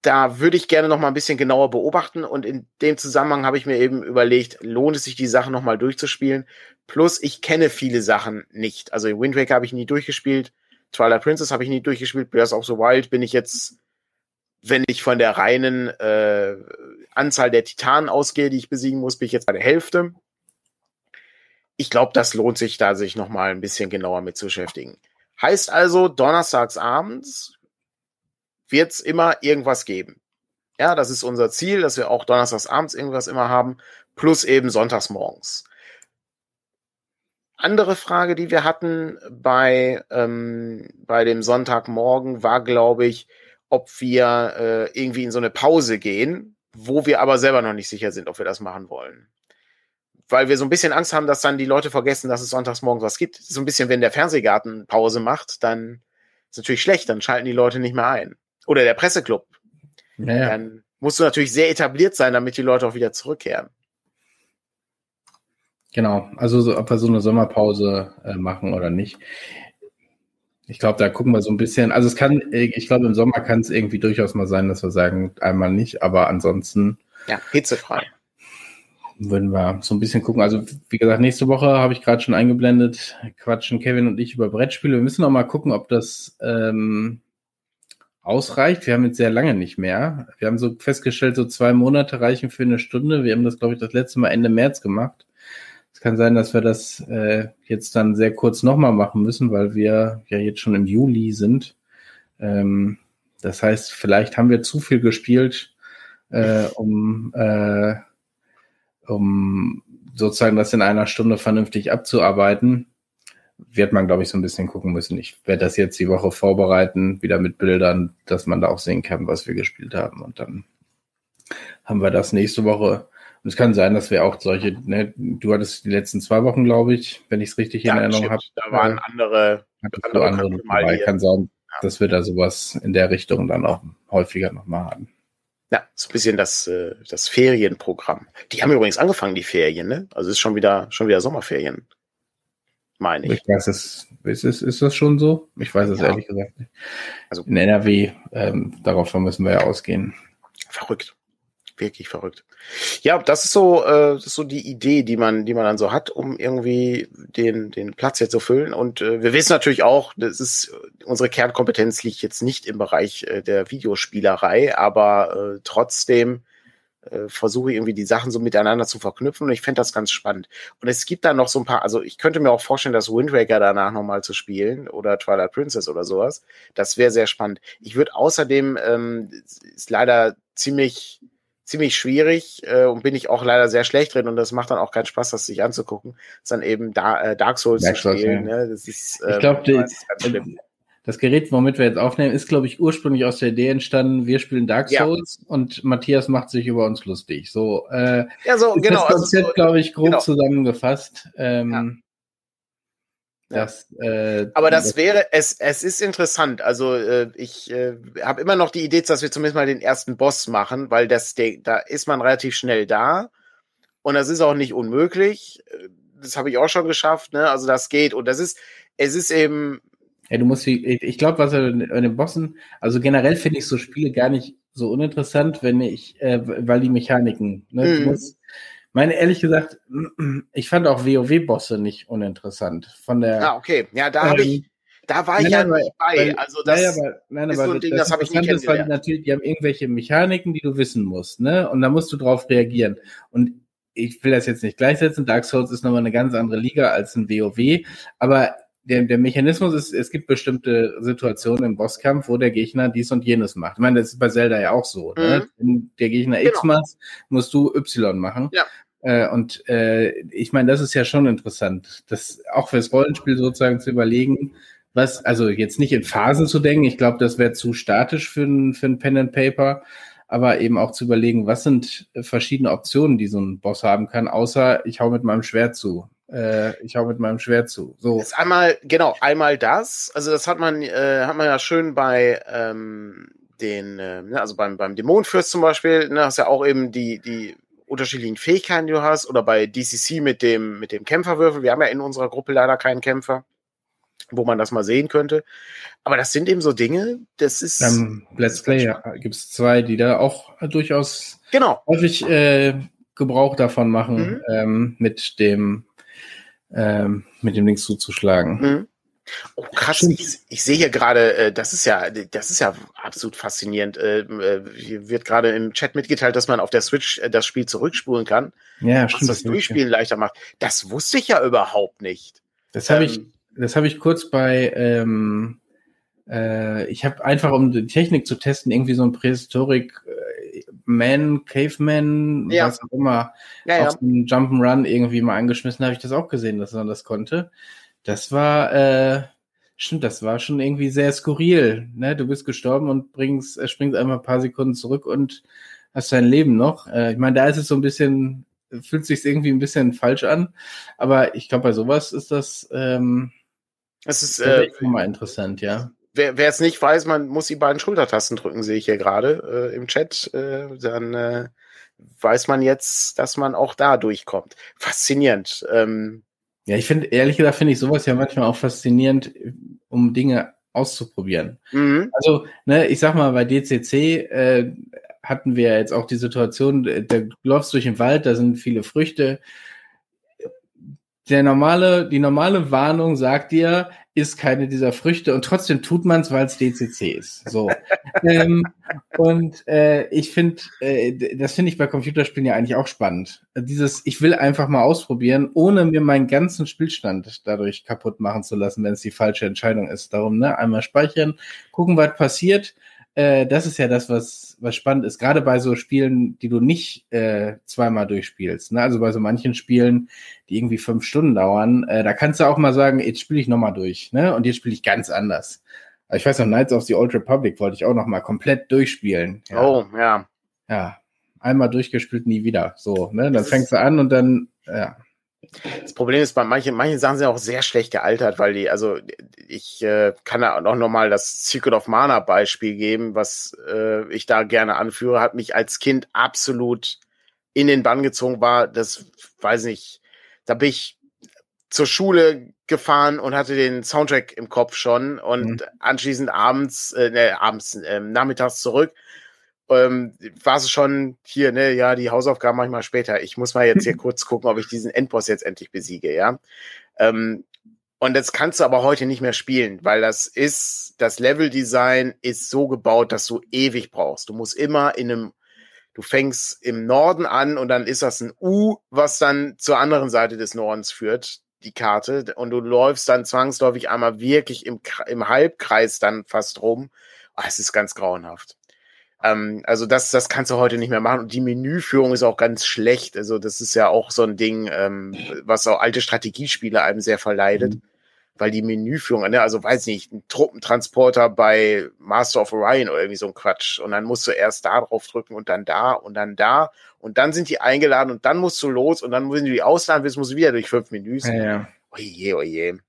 da würde ich gerne noch mal ein bisschen genauer beobachten und in dem Zusammenhang habe ich mir eben überlegt, lohnt es sich die Sachen noch mal durchzuspielen? Plus ich kenne viele Sachen nicht. Also Wind Waker habe ich nie durchgespielt, Twilight Princess habe ich nie durchgespielt, Breath of the Wild bin ich jetzt, wenn ich von der reinen äh, Anzahl der Titanen ausgehe, die ich besiegen muss, bin ich jetzt bei der Hälfte. Ich glaube, das lohnt sich da, sich noch mal ein bisschen genauer mit zu beschäftigen. Heißt also, donnerstags abends wird es immer irgendwas geben. Ja, das ist unser Ziel, dass wir auch donnerstags abends irgendwas immer haben, plus eben sonntags morgens. Andere Frage, die wir hatten bei, ähm, bei dem Sonntagmorgen, war, glaube ich, ob wir äh, irgendwie in so eine Pause gehen, wo wir aber selber noch nicht sicher sind, ob wir das machen wollen. Weil wir so ein bisschen Angst haben, dass dann die Leute vergessen, dass es sonntags morgens was gibt. So ein bisschen, wenn der Fernsehgarten Pause macht, dann ist natürlich schlecht, dann schalten die Leute nicht mehr ein oder der Presseclub. Naja. Dann musst du natürlich sehr etabliert sein, damit die Leute auch wieder zurückkehren. Genau, also so, ob wir so eine Sommerpause äh, machen oder nicht. Ich glaube, da gucken wir so ein bisschen. Also es kann, ich glaube, im Sommer kann es irgendwie durchaus mal sein, dass wir sagen, einmal nicht, aber ansonsten. Ja, hitzefrei. Würden wir so ein bisschen gucken. Also, wie gesagt, nächste Woche habe ich gerade schon eingeblendet, quatschen Kevin und ich über Brettspiele. Wir müssen noch mal gucken, ob das ähm, ausreicht. Wir haben jetzt sehr lange nicht mehr. Wir haben so festgestellt, so zwei Monate reichen für eine Stunde. Wir haben das, glaube ich, das letzte Mal Ende März gemacht. Es kann sein, dass wir das äh, jetzt dann sehr kurz nochmal machen müssen, weil wir ja jetzt schon im Juli sind. Ähm, das heißt, vielleicht haben wir zu viel gespielt, äh, um, äh, um sozusagen das in einer Stunde vernünftig abzuarbeiten wird man, glaube ich, so ein bisschen gucken müssen. Ich werde das jetzt die Woche vorbereiten, wieder mit Bildern, dass man da auch sehen kann, was wir gespielt haben. Und dann haben wir das nächste Woche. Und es kann sein, dass wir auch solche, ne, du hattest die letzten zwei Wochen, glaube ich, wenn ich es richtig ja, in Erinnerung habe. Da waren andere, andere, andere dabei. Kann sein, dass wir da sowas in der Richtung dann auch häufiger nochmal haben. Ja, so ein bisschen das, äh, das Ferienprogramm. Die haben übrigens angefangen, die Ferien, ne? Also es ist schon wieder, schon wieder Sommerferien meine ich. Ich weiß es, ist, ist, ist das schon so? Ich weiß es ja. ehrlich gesagt nicht. Also in NRW, ähm, darauf müssen wir ja ausgehen. Verrückt. Wirklich verrückt. Ja, das ist so, äh, das ist so die Idee, die man, die man dann so hat, um irgendwie den, den Platz jetzt zu füllen. Und äh, wir wissen natürlich auch, das ist unsere Kernkompetenz liegt jetzt nicht im Bereich äh, der Videospielerei, aber äh, trotzdem äh, versuche irgendwie die Sachen so miteinander zu verknüpfen und ich fände das ganz spannend. Und es gibt da noch so ein paar, also ich könnte mir auch vorstellen, das Wind Waker danach nochmal zu spielen oder Twilight Princess oder sowas. Das wäre sehr spannend. Ich würde außerdem, ähm, ist leider ziemlich, ziemlich schwierig äh, und bin ich auch leider sehr schlecht drin und das macht dann auch keinen Spaß, das sich anzugucken. Ist dann eben da, äh, Dark Souls Dark zu spielen. Ja. Ne? Das ist, äh, ich glaube, das, Gerät, womit wir jetzt aufnehmen, ist, glaube ich, ursprünglich aus der Idee entstanden, wir spielen Dark Souls ja. und Matthias macht sich über uns lustig. So, äh, ja, so, genau. Das Konzept, also so, glaube ich, grob genau. zusammengefasst. Ähm. Das, äh, Aber das, das, wäre, es, es ist interessant. Also äh, ich äh, habe immer noch die Idee, dass wir zumindest mal den ersten Boss machen, weil das, der, da ist man relativ schnell da und das ist auch nicht unmöglich. Das habe ich auch schon geschafft. Ne? Also das geht und das ist, es ist eben ja, du musst, ich glaube, was er in den Bossen, also generell finde ich so Spiele gar nicht so uninteressant, wenn ich, äh, weil die Mechaniken, ne, mhm. musst, meine, ehrlich gesagt, ich fand auch WoW-Bosse nicht uninteressant. Von der. Ah, okay. Ja, da ähm, habe ich, da war ich ja nicht bei. Weil, also das ja, aber, nein, ist aber so ein Ding, das, das habe ich nicht kennengelernt. Weil natürlich, die haben irgendwelche Mechaniken, die du wissen musst, ne? Und da musst du drauf reagieren. Und ich will das jetzt nicht gleichsetzen. Dark Souls ist nochmal eine ganz andere Liga als ein WoW. Aber der, der Mechanismus ist, es gibt bestimmte Situationen im Bosskampf, wo der Gegner dies und jenes macht. Ich meine, das ist bei Zelda ja auch so. Ne? Mhm. Wenn der Gegner X genau. macht, musst du Y machen. Ja. Äh, und äh, ich meine, das ist ja schon interessant, das auch fürs Rollenspiel sozusagen zu überlegen, was, also jetzt nicht in Phasen zu denken, ich glaube, das wäre zu statisch für ein, für ein Pen and Paper, aber eben auch zu überlegen, was sind verschiedene Optionen, die so ein Boss haben kann, außer ich hau mit meinem Schwert zu. Äh, ich hau mit meinem Schwert zu. So. Ist einmal, genau, einmal das. Also das hat man, äh, hat man ja schön bei ähm, den, äh, ne, also beim, beim Dämonenfürst zum Beispiel, ne, hast ja auch eben die, die unterschiedlichen Fähigkeiten du hast oder bei DCC mit dem, mit dem Kämpferwürfel. Wir haben ja in unserer Gruppe leider keinen Kämpfer, wo man das mal sehen könnte. Aber das sind eben so Dinge, das ist. Am Let's Play ja, gibt es zwei, die da auch durchaus genau. häufig äh, Gebrauch davon machen, mhm. ähm, mit dem ähm, mit dem Links zuzuschlagen. Mhm. Oh, krass, ich, ich sehe hier gerade, äh, das ist ja, das ist ja absolut faszinierend. Äh, äh, hier wird gerade im Chat mitgeteilt, dass man auf der Switch äh, das Spiel zurückspulen kann. Ja, was stimmt. das Durchspielen leichter macht. Das wusste ich ja überhaupt nicht. Das habe ähm, ich, das habe ich kurz bei, ähm, äh, ich habe einfach, um die Technik zu testen, irgendwie so ein Prähistorik äh, Man, Caveman, ja. was auch immer, ja, ja. auf einen Jump'n'Run irgendwie mal angeschmissen, habe ich das auch gesehen, dass man das konnte. Das war, äh, stimmt, das war schon irgendwie sehr skurril. Ne? Du bist gestorben und bringst, äh, springst einmal ein paar Sekunden zurück und hast dein Leben noch. Äh, ich meine, da ist es so ein bisschen, fühlt sich irgendwie ein bisschen falsch an. Aber ich glaube, bei sowas ist das, ähm, das ist äh, mal interessant, ja. Wer, wer es nicht weiß, man muss die beiden Schultertasten drücken, sehe ich hier gerade äh, im Chat. Äh, dann äh, weiß man jetzt, dass man auch da durchkommt. Faszinierend. Ähm, ja, ich finde, ehrlich gesagt, finde ich sowas ja manchmal auch faszinierend, um Dinge auszuprobieren. Mhm. Also, ne, ich sag mal, bei DCC äh, hatten wir jetzt auch die Situation, da läufst durch den Wald, da sind viele Früchte. Der normale, die normale Warnung sagt dir, isst keine dieser Früchte und trotzdem tut man es, weil es DCC ist. So. ähm, und äh, ich finde, äh, das finde ich bei Computerspielen ja eigentlich auch spannend. Dieses, ich will einfach mal ausprobieren, ohne mir meinen ganzen Spielstand dadurch kaputt machen zu lassen, wenn es die falsche Entscheidung ist. Darum, ne, einmal speichern, gucken, was passiert äh, das ist ja das, was, was spannend ist, gerade bei so Spielen, die du nicht äh, zweimal durchspielst. Ne? Also bei so manchen Spielen, die irgendwie fünf Stunden dauern, äh, da kannst du auch mal sagen, jetzt spiele ich nochmal durch, ne? Und jetzt spiele ich ganz anders. Ich weiß noch, Knights of the Old Republic wollte ich auch noch mal komplett durchspielen. Ja. Oh, ja. Ja. Einmal durchgespielt, nie wieder. So, ne? Dann fängst du an und dann, ja. Das Problem ist, bei manchen, manchen Sachen sind auch sehr schlecht gealtert, weil die, also ich äh, kann da auch nochmal das Secret of Mana Beispiel geben, was äh, ich da gerne anführe, hat mich als Kind absolut in den Bann gezogen, war, das weiß nicht, da bin ich zur Schule gefahren und hatte den Soundtrack im Kopf schon und mhm. anschließend abends, äh, ne, abends, äh, nachmittags zurück ähm, war es schon hier, ne, ja, die Hausaufgaben manchmal später. Ich muss mal jetzt hier kurz gucken, ob ich diesen Endboss jetzt endlich besiege, ja. Ähm, und das kannst du aber heute nicht mehr spielen, weil das ist, das Leveldesign ist so gebaut, dass du ewig brauchst. Du musst immer in einem, du fängst im Norden an und dann ist das ein U, was dann zur anderen Seite des Nordens führt, die Karte. Und du läufst dann zwangsläufig einmal wirklich im, im Halbkreis dann fast rum. Oh, es ist ganz grauenhaft. Ähm, also das, das kannst du heute nicht mehr machen. Und die Menüführung ist auch ganz schlecht. Also das ist ja auch so ein Ding, ähm, was auch alte Strategiespiele einem sehr verleidet. Mhm. Weil die Menüführung, ne, also weiß nicht, ein Truppentransporter bei Master of Orion oder irgendwie so ein Quatsch. Und dann musst du erst da drauf drücken und dann da und dann da. Und dann sind die eingeladen und dann musst du los und dann, wenn du die ausladen willst, musst du wieder durch fünf Menüs. Ja, ja. Oje, oje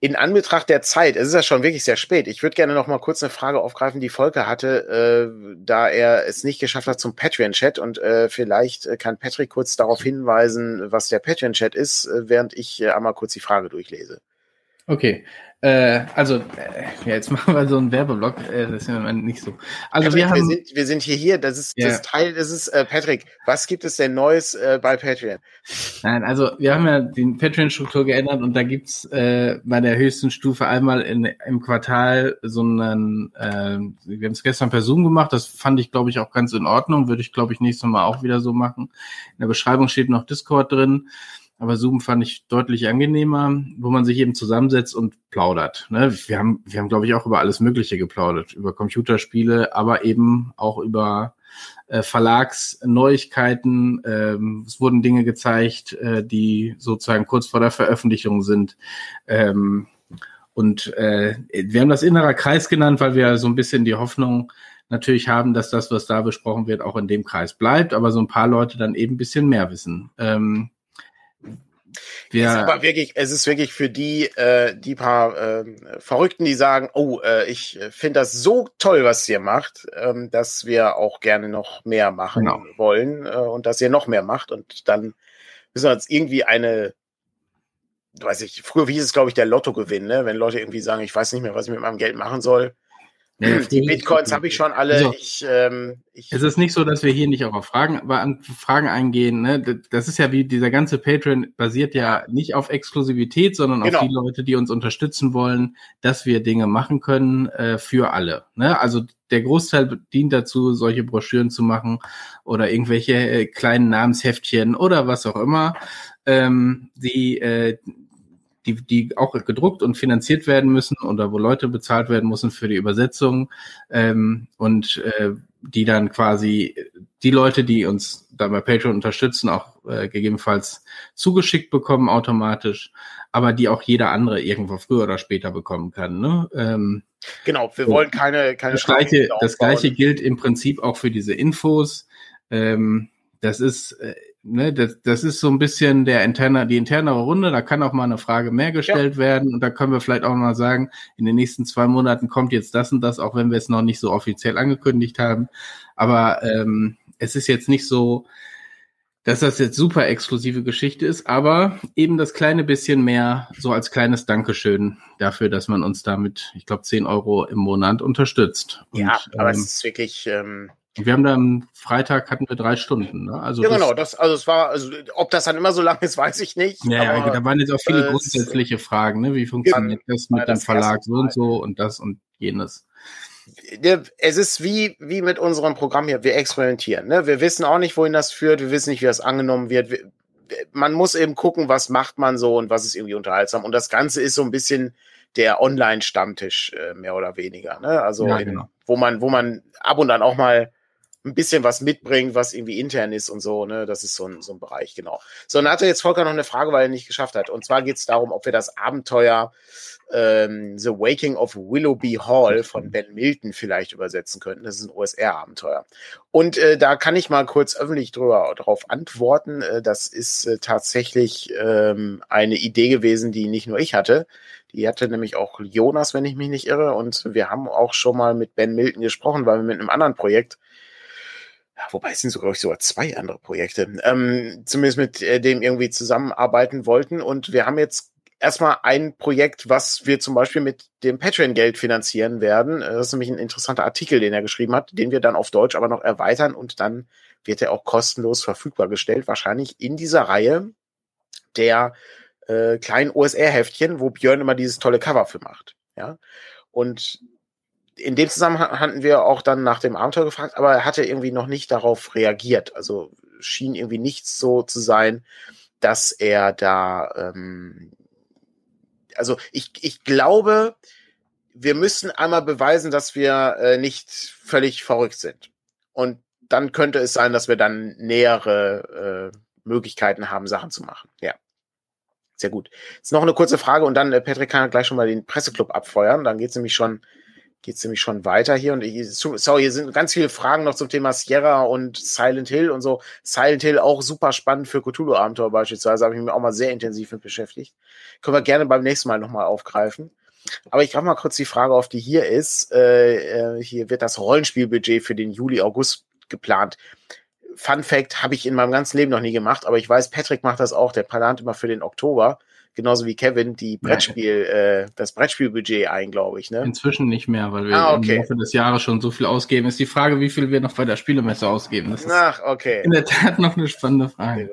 in Anbetracht der Zeit, es ist ja schon wirklich sehr spät. Ich würde gerne noch mal kurz eine Frage aufgreifen, die Volker hatte, äh, da er es nicht geschafft hat zum Patreon-Chat und äh, vielleicht äh, kann Patrick kurz darauf hinweisen, was der Patreon-Chat ist, äh, während ich äh, einmal kurz die Frage durchlese. Okay, äh, also, äh, ja, jetzt machen wir so einen Werbeblock. Äh, das ist ja nicht so. Also Patrick, wir, haben, wir, sind, wir sind hier hier. Das ist ja. das Teil. Das ist äh, Patrick. Was gibt es denn Neues äh, bei Patreon? Nein, also wir haben ja die Patreon-Struktur geändert und da gibt's äh, bei der höchsten Stufe einmal in, im Quartal so einen. Äh, wir haben es gestern per Zoom gemacht. Das fand ich, glaube ich, auch ganz in Ordnung. Würde ich, glaube ich, nächstes Mal auch wieder so machen. In der Beschreibung steht noch Discord drin. Aber Zoom fand ich deutlich angenehmer, wo man sich eben zusammensetzt und plaudert. Ne? Wir haben, wir haben, glaube ich, auch über alles Mögliche geplaudert. Über Computerspiele, aber eben auch über äh, Verlagsneuigkeiten. Ähm, es wurden Dinge gezeigt, äh, die sozusagen kurz vor der Veröffentlichung sind. Ähm, und äh, wir haben das innerer Kreis genannt, weil wir so ein bisschen die Hoffnung natürlich haben, dass das, was da besprochen wird, auch in dem Kreis bleibt, aber so ein paar Leute dann eben ein bisschen mehr wissen. Ähm, Wir, es ist aber wirklich, es ist wirklich für die, äh, die paar äh, Verrückten, die sagen, oh, äh, ich finde das so toll, was ihr macht, ähm, dass wir auch gerne noch mehr machen genau. wollen äh, und dass ihr noch mehr macht und dann müssen wir uns irgendwie eine weiß ich, früher hieß es, glaube ich, der Lottogewinn, ne? wenn Leute irgendwie sagen, ich weiß nicht mehr, was ich mit meinem Geld machen soll. Ja, die Bitcoins habe ich schon alle. Also, ich, ähm, ich, es ist nicht so, dass wir hier nicht auch auf Fragen, an Fragen eingehen. Ne? Das ist ja wie dieser ganze Patreon basiert ja nicht auf Exklusivität, sondern genau. auf die Leute, die uns unterstützen wollen, dass wir Dinge machen können äh, für alle. Ne? Also der Großteil dient dazu, solche Broschüren zu machen oder irgendwelche äh, kleinen Namensheftchen oder was auch immer. Ähm, die äh, die, die auch gedruckt und finanziert werden müssen oder wo Leute bezahlt werden müssen für die Übersetzung ähm, und äh, die dann quasi die Leute, die uns da bei Patreon unterstützen, auch äh, gegebenenfalls zugeschickt bekommen automatisch, aber die auch jeder andere irgendwo früher oder später bekommen kann. Ne? Ähm, genau, wir wollen keine keine das gleiche, das gleiche gilt im Prinzip auch für diese Infos. Ähm, das ist äh, ne, das, das ist so ein bisschen der interne, die internere Runde, da kann auch mal eine Frage mehr gestellt ja. werden und da können wir vielleicht auch mal sagen, in den nächsten zwei Monaten kommt jetzt das und das, auch wenn wir es noch nicht so offiziell angekündigt haben. Aber ähm, es ist jetzt nicht so, dass das jetzt super exklusive Geschichte ist, aber eben das kleine bisschen mehr so als kleines Dankeschön dafür, dass man uns damit, ich glaube, 10 Euro im Monat unterstützt. Ja, und, aber ähm, es ist wirklich, ähm, wir haben da am Freitag hatten wir drei Stunden. Ne? Also ja, genau. Das, also es war, also ob das dann immer so lang ist, weiß ich nicht. Ja, aber, ja da waren jetzt auch viele äh, grundsätzliche Fragen. Ne? Wie funktioniert ja, das mit dem Verlag so und so und das und jenes? Es ist wie, wie mit unserem Programm hier. Wir experimentieren. Ne? Wir wissen auch nicht, wohin das führt. Wir wissen nicht, wie das angenommen wird. Wir, man muss eben gucken, was macht man so und was ist irgendwie unterhaltsam. Und das Ganze ist so ein bisschen der Online-Stammtisch, äh, mehr oder weniger. Ne? Also, ja, genau. in, wo man, wo man ab und an auch mal ein bisschen was mitbringt, was irgendwie intern ist und so, ne? Das ist so ein, so ein Bereich, genau. So, dann hatte jetzt Volker noch eine Frage, weil er nicht geschafft hat. Und zwar geht es darum, ob wir das Abenteuer ähm, The Waking of Willoughby Hall von Ben Milton vielleicht übersetzen könnten. Das ist ein OSR-Abenteuer. Und äh, da kann ich mal kurz öffentlich drüber darauf antworten. Äh, das ist äh, tatsächlich ähm, eine Idee gewesen, die nicht nur ich hatte. Die hatte nämlich auch Jonas, wenn ich mich nicht irre. Und wir haben auch schon mal mit Ben Milton gesprochen, weil wir mit einem anderen Projekt ja, wobei es sind sogar, sogar zwei andere Projekte, ähm, zumindest mit äh, dem irgendwie zusammenarbeiten wollten. Und wir haben jetzt erstmal ein Projekt, was wir zum Beispiel mit dem Patreon-Geld finanzieren werden. Äh, das ist nämlich ein interessanter Artikel, den er geschrieben hat, den wir dann auf Deutsch aber noch erweitern und dann wird er auch kostenlos verfügbar gestellt, wahrscheinlich in dieser Reihe der äh, kleinen OSR-Heftchen, wo Björn immer dieses tolle Cover für macht. Ja. Und in dem Zusammenhang hatten wir auch dann nach dem Abenteuer gefragt, aber er hatte irgendwie noch nicht darauf reagiert. Also schien irgendwie nicht so zu sein, dass er da, ähm, also ich, ich glaube, wir müssen einmal beweisen, dass wir äh, nicht völlig verrückt sind. Und dann könnte es sein, dass wir dann nähere äh, Möglichkeiten haben, Sachen zu machen. Ja. Sehr gut. Jetzt noch eine kurze Frage und dann, äh, Patrick kann gleich schon mal den Presseclub abfeuern. Dann geht's nämlich schon geht es nämlich schon weiter hier. Und ich, sorry, hier sind ganz viele Fragen noch zum Thema Sierra und Silent Hill und so. Silent Hill auch super spannend für Cthulhu-Abenteuer beispielsweise. Habe ich mich auch mal sehr intensiv mit beschäftigt. Können wir gerne beim nächsten Mal nochmal aufgreifen. Aber ich greife mal kurz die Frage auf, die hier ist. Äh, äh, hier wird das Rollenspielbudget für den Juli, August geplant. Fun Fact habe ich in meinem ganzen Leben noch nie gemacht, aber ich weiß, Patrick macht das auch. Der plant immer für den Oktober genauso wie Kevin, die Brettspiel, äh, das Brettspielbudget ein, glaube ich. Ne? Inzwischen nicht mehr, weil wir ah, okay. im Laufe des Jahres schon so viel ausgeben. Ist die Frage, wie viel wir noch bei der Spielemesse ausgeben. Das Ach, okay. in der Tat noch eine spannende Frage.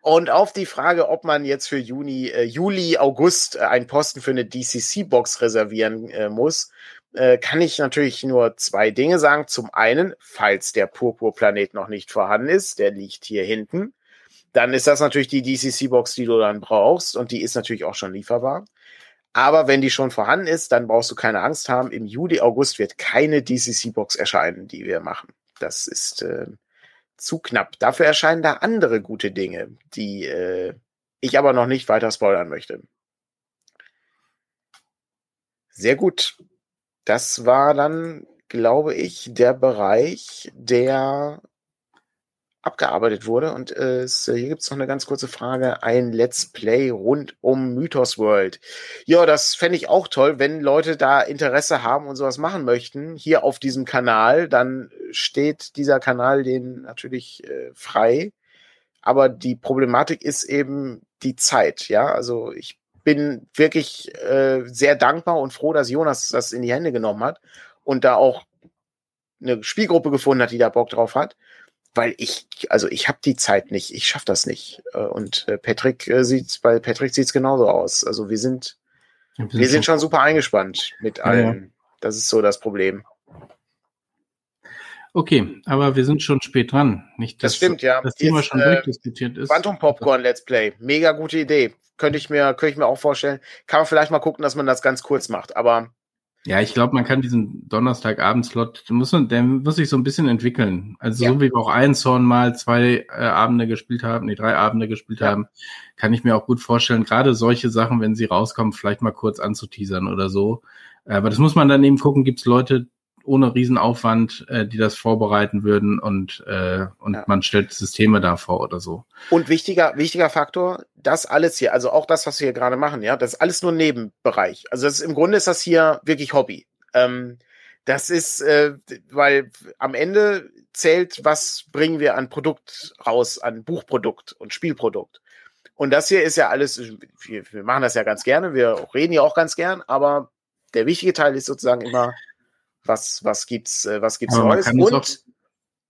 Und auf die Frage, ob man jetzt für Juni, äh, Juli, August äh, einen Posten für eine DCC-Box reservieren äh, muss, äh, kann ich natürlich nur zwei Dinge sagen. Zum einen, falls der Purpurplanet noch nicht vorhanden ist, der liegt hier hinten dann ist das natürlich die DCC-Box, die du dann brauchst und die ist natürlich auch schon lieferbar. Aber wenn die schon vorhanden ist, dann brauchst du keine Angst haben. Im Juli, August wird keine DCC-Box erscheinen, die wir machen. Das ist äh, zu knapp. Dafür erscheinen da andere gute Dinge, die äh, ich aber noch nicht weiter spoilern möchte. Sehr gut. Das war dann, glaube ich, der Bereich der abgearbeitet wurde. Und äh, es, hier gibt es noch eine ganz kurze Frage. Ein Let's Play rund um Mythos World. Ja, das fände ich auch toll, wenn Leute da Interesse haben und sowas machen möchten, hier auf diesem Kanal, dann steht dieser Kanal denen natürlich äh, frei. Aber die Problematik ist eben die Zeit, ja. Also ich bin wirklich äh, sehr dankbar und froh, dass Jonas das in die Hände genommen hat und da auch eine Spielgruppe gefunden hat, die da Bock drauf hat weil ich, also ich habe die Zeit nicht, ich schaffe das nicht. Äh, und äh, Patrick äh, sieht's, bei Patrick sieht's genauso aus. Also wir sind, wir, sind schon super eingespannt mit allen. Ja. Das ist so das Problem. Okay, aber wir sind schon spät dran. Nicht, das stimmt, ja. Das Thema Jetzt, schon äh, durchdiskutiert ist. Quantum Popcorn Let's Play. Mega gute Idee. Könnte ich mir, könnte ich mir auch vorstellen. Kann man vielleicht mal gucken, dass man das ganz kurz macht. Aber ja, ich glaube, man kann diesen Donnerstagabend-Slot, muss man, der muss sich so ein bisschen entwickeln. Also ja. so wie wir auch einen Zorn mal zwei äh, Abende gespielt haben, nee, drei Abende gespielt ja. haben, kann ich mir auch gut vorstellen, gerade solche Sachen, wenn sie rauskommen, vielleicht mal kurz anzuteasern oder so. Aber das muss man dann eben gucken, gibt es Leute, ohne Riesenaufwand, äh, die das vorbereiten würden und, äh, und ja. man stellt Systeme da vor oder so. Und wichtiger, wichtiger Faktor, das alles hier, also auch das, was wir hier gerade machen, ja, das ist alles nur Nebenbereich. Also das ist, im Grunde ist das hier wirklich Hobby. Ähm, das ist, äh, weil am Ende zählt, was bringen wir an Produkt raus, an Buchprodukt und Spielprodukt. Und das hier ist ja alles, wir, wir machen das ja ganz gerne, wir reden ja auch ganz gern, aber der wichtige Teil ist sozusagen immer was, was gibt's, äh, was gibt's Aber Neues? Und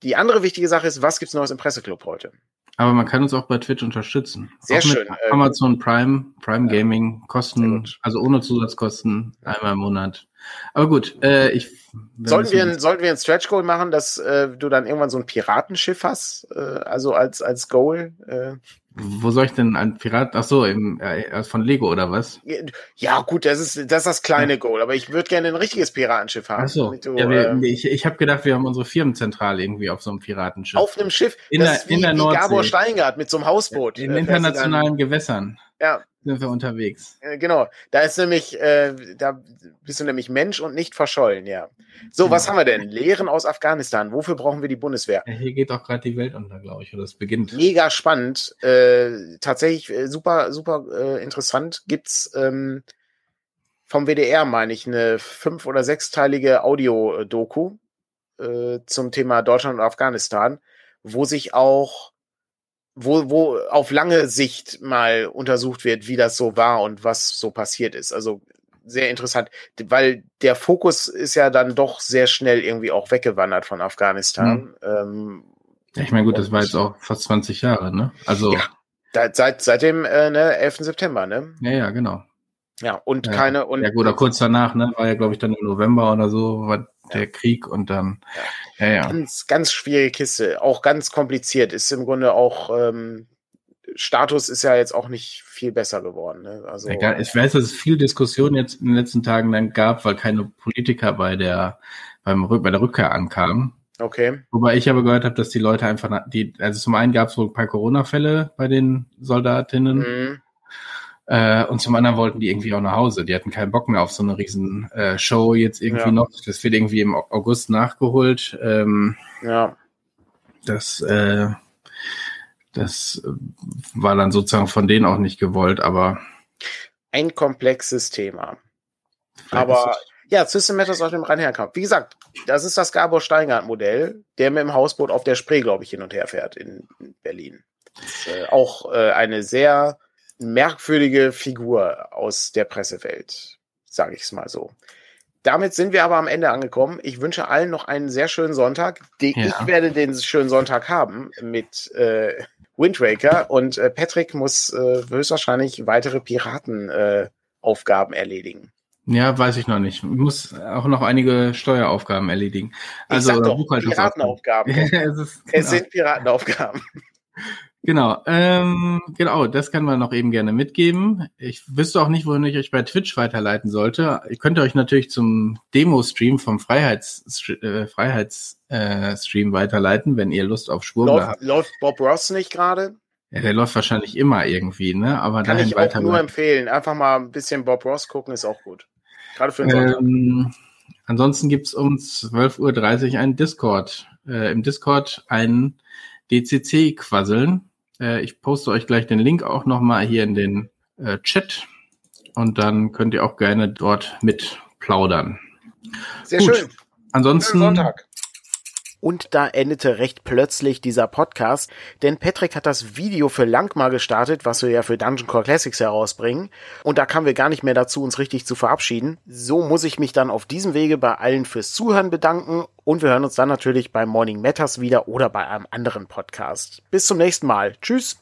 die andere wichtige Sache ist, was gibt's Neues im Presseclub heute? Aber man kann uns auch bei Twitch unterstützen. Sehr auch schön. Ähm, Amazon Prime, Prime. Gaming, Kosten, also ohne Zusatzkosten, einmal im Monat. Aber gut, äh, ich. Sollten wir, ein, sollten wir ein Stretch Goal machen, dass äh, du dann irgendwann so ein Piratenschiff hast, äh, also als, als Goal? Äh? Wo soll ich denn ein Pirat? Ach so, im, äh, von Lego oder was? Ja, gut, das ist das, ist das kleine. Goal, aber ich würde gerne ein richtiges Piratenschiff haben. Ach so. Du, ja, wir, äh, ich ich habe gedacht, wir haben unsere Firmenzentrale irgendwie auf so einem Piratenschiff. Auf einem Schiff? In der, wie, in der Nordsee. Gabor Steingart mit so einem Hausboot. In, in äh, internationalen Gewässern. Ja, sind wir unterwegs. Äh, genau, da ist nämlich, äh, da bist du nämlich Mensch und nicht verschollen, ja. So, was haben wir denn? Lehren aus Afghanistan. Wofür brauchen wir die Bundeswehr? Ja, hier geht auch gerade die Welt unter, glaube ich, oder es beginnt. Mega spannend, äh, tatsächlich äh, super, super äh, interessant. Gibt's ähm, vom WDR, meine ich, eine fünf- oder sechsteilige Audio-Doku äh, zum Thema Deutschland und Afghanistan, wo sich auch wo, wo auf lange Sicht mal untersucht wird, wie das so war und was so passiert ist. Also sehr interessant, weil der Fokus ist ja dann doch sehr schnell irgendwie auch weggewandert von Afghanistan. Mhm. Ähm, ja, ich meine, gut, das war jetzt auch fast 20 Jahre, ne? Also. Ja, seit, seit dem äh, ne, 11. September, ne? Ja, ja, genau. Ja, und ja, keine. Und, ja, gut, oder kurz danach, ne? War ja, glaube ich, dann im November oder so, war der Krieg und dann. Ja. ja, ja. Ganz, ganz schwierige Kiste. Auch ganz kompliziert. Ist im Grunde auch. Ähm, Status ist ja jetzt auch nicht viel besser geworden. Ne? Also, Egal, ich weiß, dass es viel Diskussion jetzt in den letzten Tagen dann gab, weil keine Politiker bei der, beim, bei der Rückkehr ankamen. Okay. Wobei ich aber gehört habe, dass die Leute einfach, die, also zum einen gab es wohl ein paar Corona-Fälle bei den Soldatinnen. Mhm. Äh, und zum anderen wollten die irgendwie auch nach Hause. Die hatten keinen Bock mehr auf so eine riesen äh, Show jetzt irgendwie ja. noch. Das wird irgendwie im August nachgeholt. Ähm, ja. Das, äh, das war dann sozusagen von denen auch nicht gewollt, aber. Ein komplexes Thema. Aber ja, System Matters aus dem Rhein-Herkamp. Wie gesagt, das ist das Gabor Steingart-Modell, der mit dem Hausboot auf der Spree, glaube ich, hin und her fährt in Berlin. Ist, äh, auch äh, eine sehr merkwürdige Figur aus der Pressewelt, sage ich es mal so. Damit sind wir aber am Ende angekommen. Ich wünsche allen noch einen sehr schönen Sonntag. Ja. Ich werde den schönen Sonntag haben mit äh, Wind Waker und äh, Patrick muss äh, höchstwahrscheinlich weitere Piratenaufgaben äh, erledigen. Ja, weiß ich noch nicht. Ich muss auch noch einige Steueraufgaben erledigen. Also ich sag doch, Piratenaufgaben. es, ist, es genau. sind Piratenaufgaben. Genau, ähm, genau, das kann man noch eben gerne mitgeben. Ich wüsste auch nicht, wohin ich euch bei Twitch weiterleiten sollte. Ich könnte euch natürlich zum Demo-Stream vom Freiheits, äh, Freiheits äh, Stream weiterleiten, wenn ihr Lust auf Schwurbler läuft, habt. Läuft Bob Ross nicht gerade? Ja, der läuft wahrscheinlich immer irgendwie, ne? Aber kann ich auch nur empfehlen. Einfach mal ein bisschen Bob Ross gucken, ist auch gut. Gerade für den ähm, Ansonsten gibt's um 12.30 Uhr einen Discord. Äh, Im Discord einen DCC quasseln. Äh, ich poste euch gleich den Link auch nochmal hier in den äh, Chat und dann könnt ihr auch gerne dort mit plaudern. Sehr Gut. schön. Ansonsten. Sonntag. Und da endete recht plötzlich dieser Podcast, denn Patrick hat das Video für Langmar gestartet, was wir ja für Dungeon Core Classics herausbringen. Und da kamen wir gar nicht mehr dazu, uns richtig zu verabschieden. So muss ich mich dann auf diesem Wege bei allen fürs Zuhören bedanken und wir hören uns dann natürlich bei Morning Matters wieder oder bei einem anderen Podcast. Bis zum nächsten Mal. Tschüss.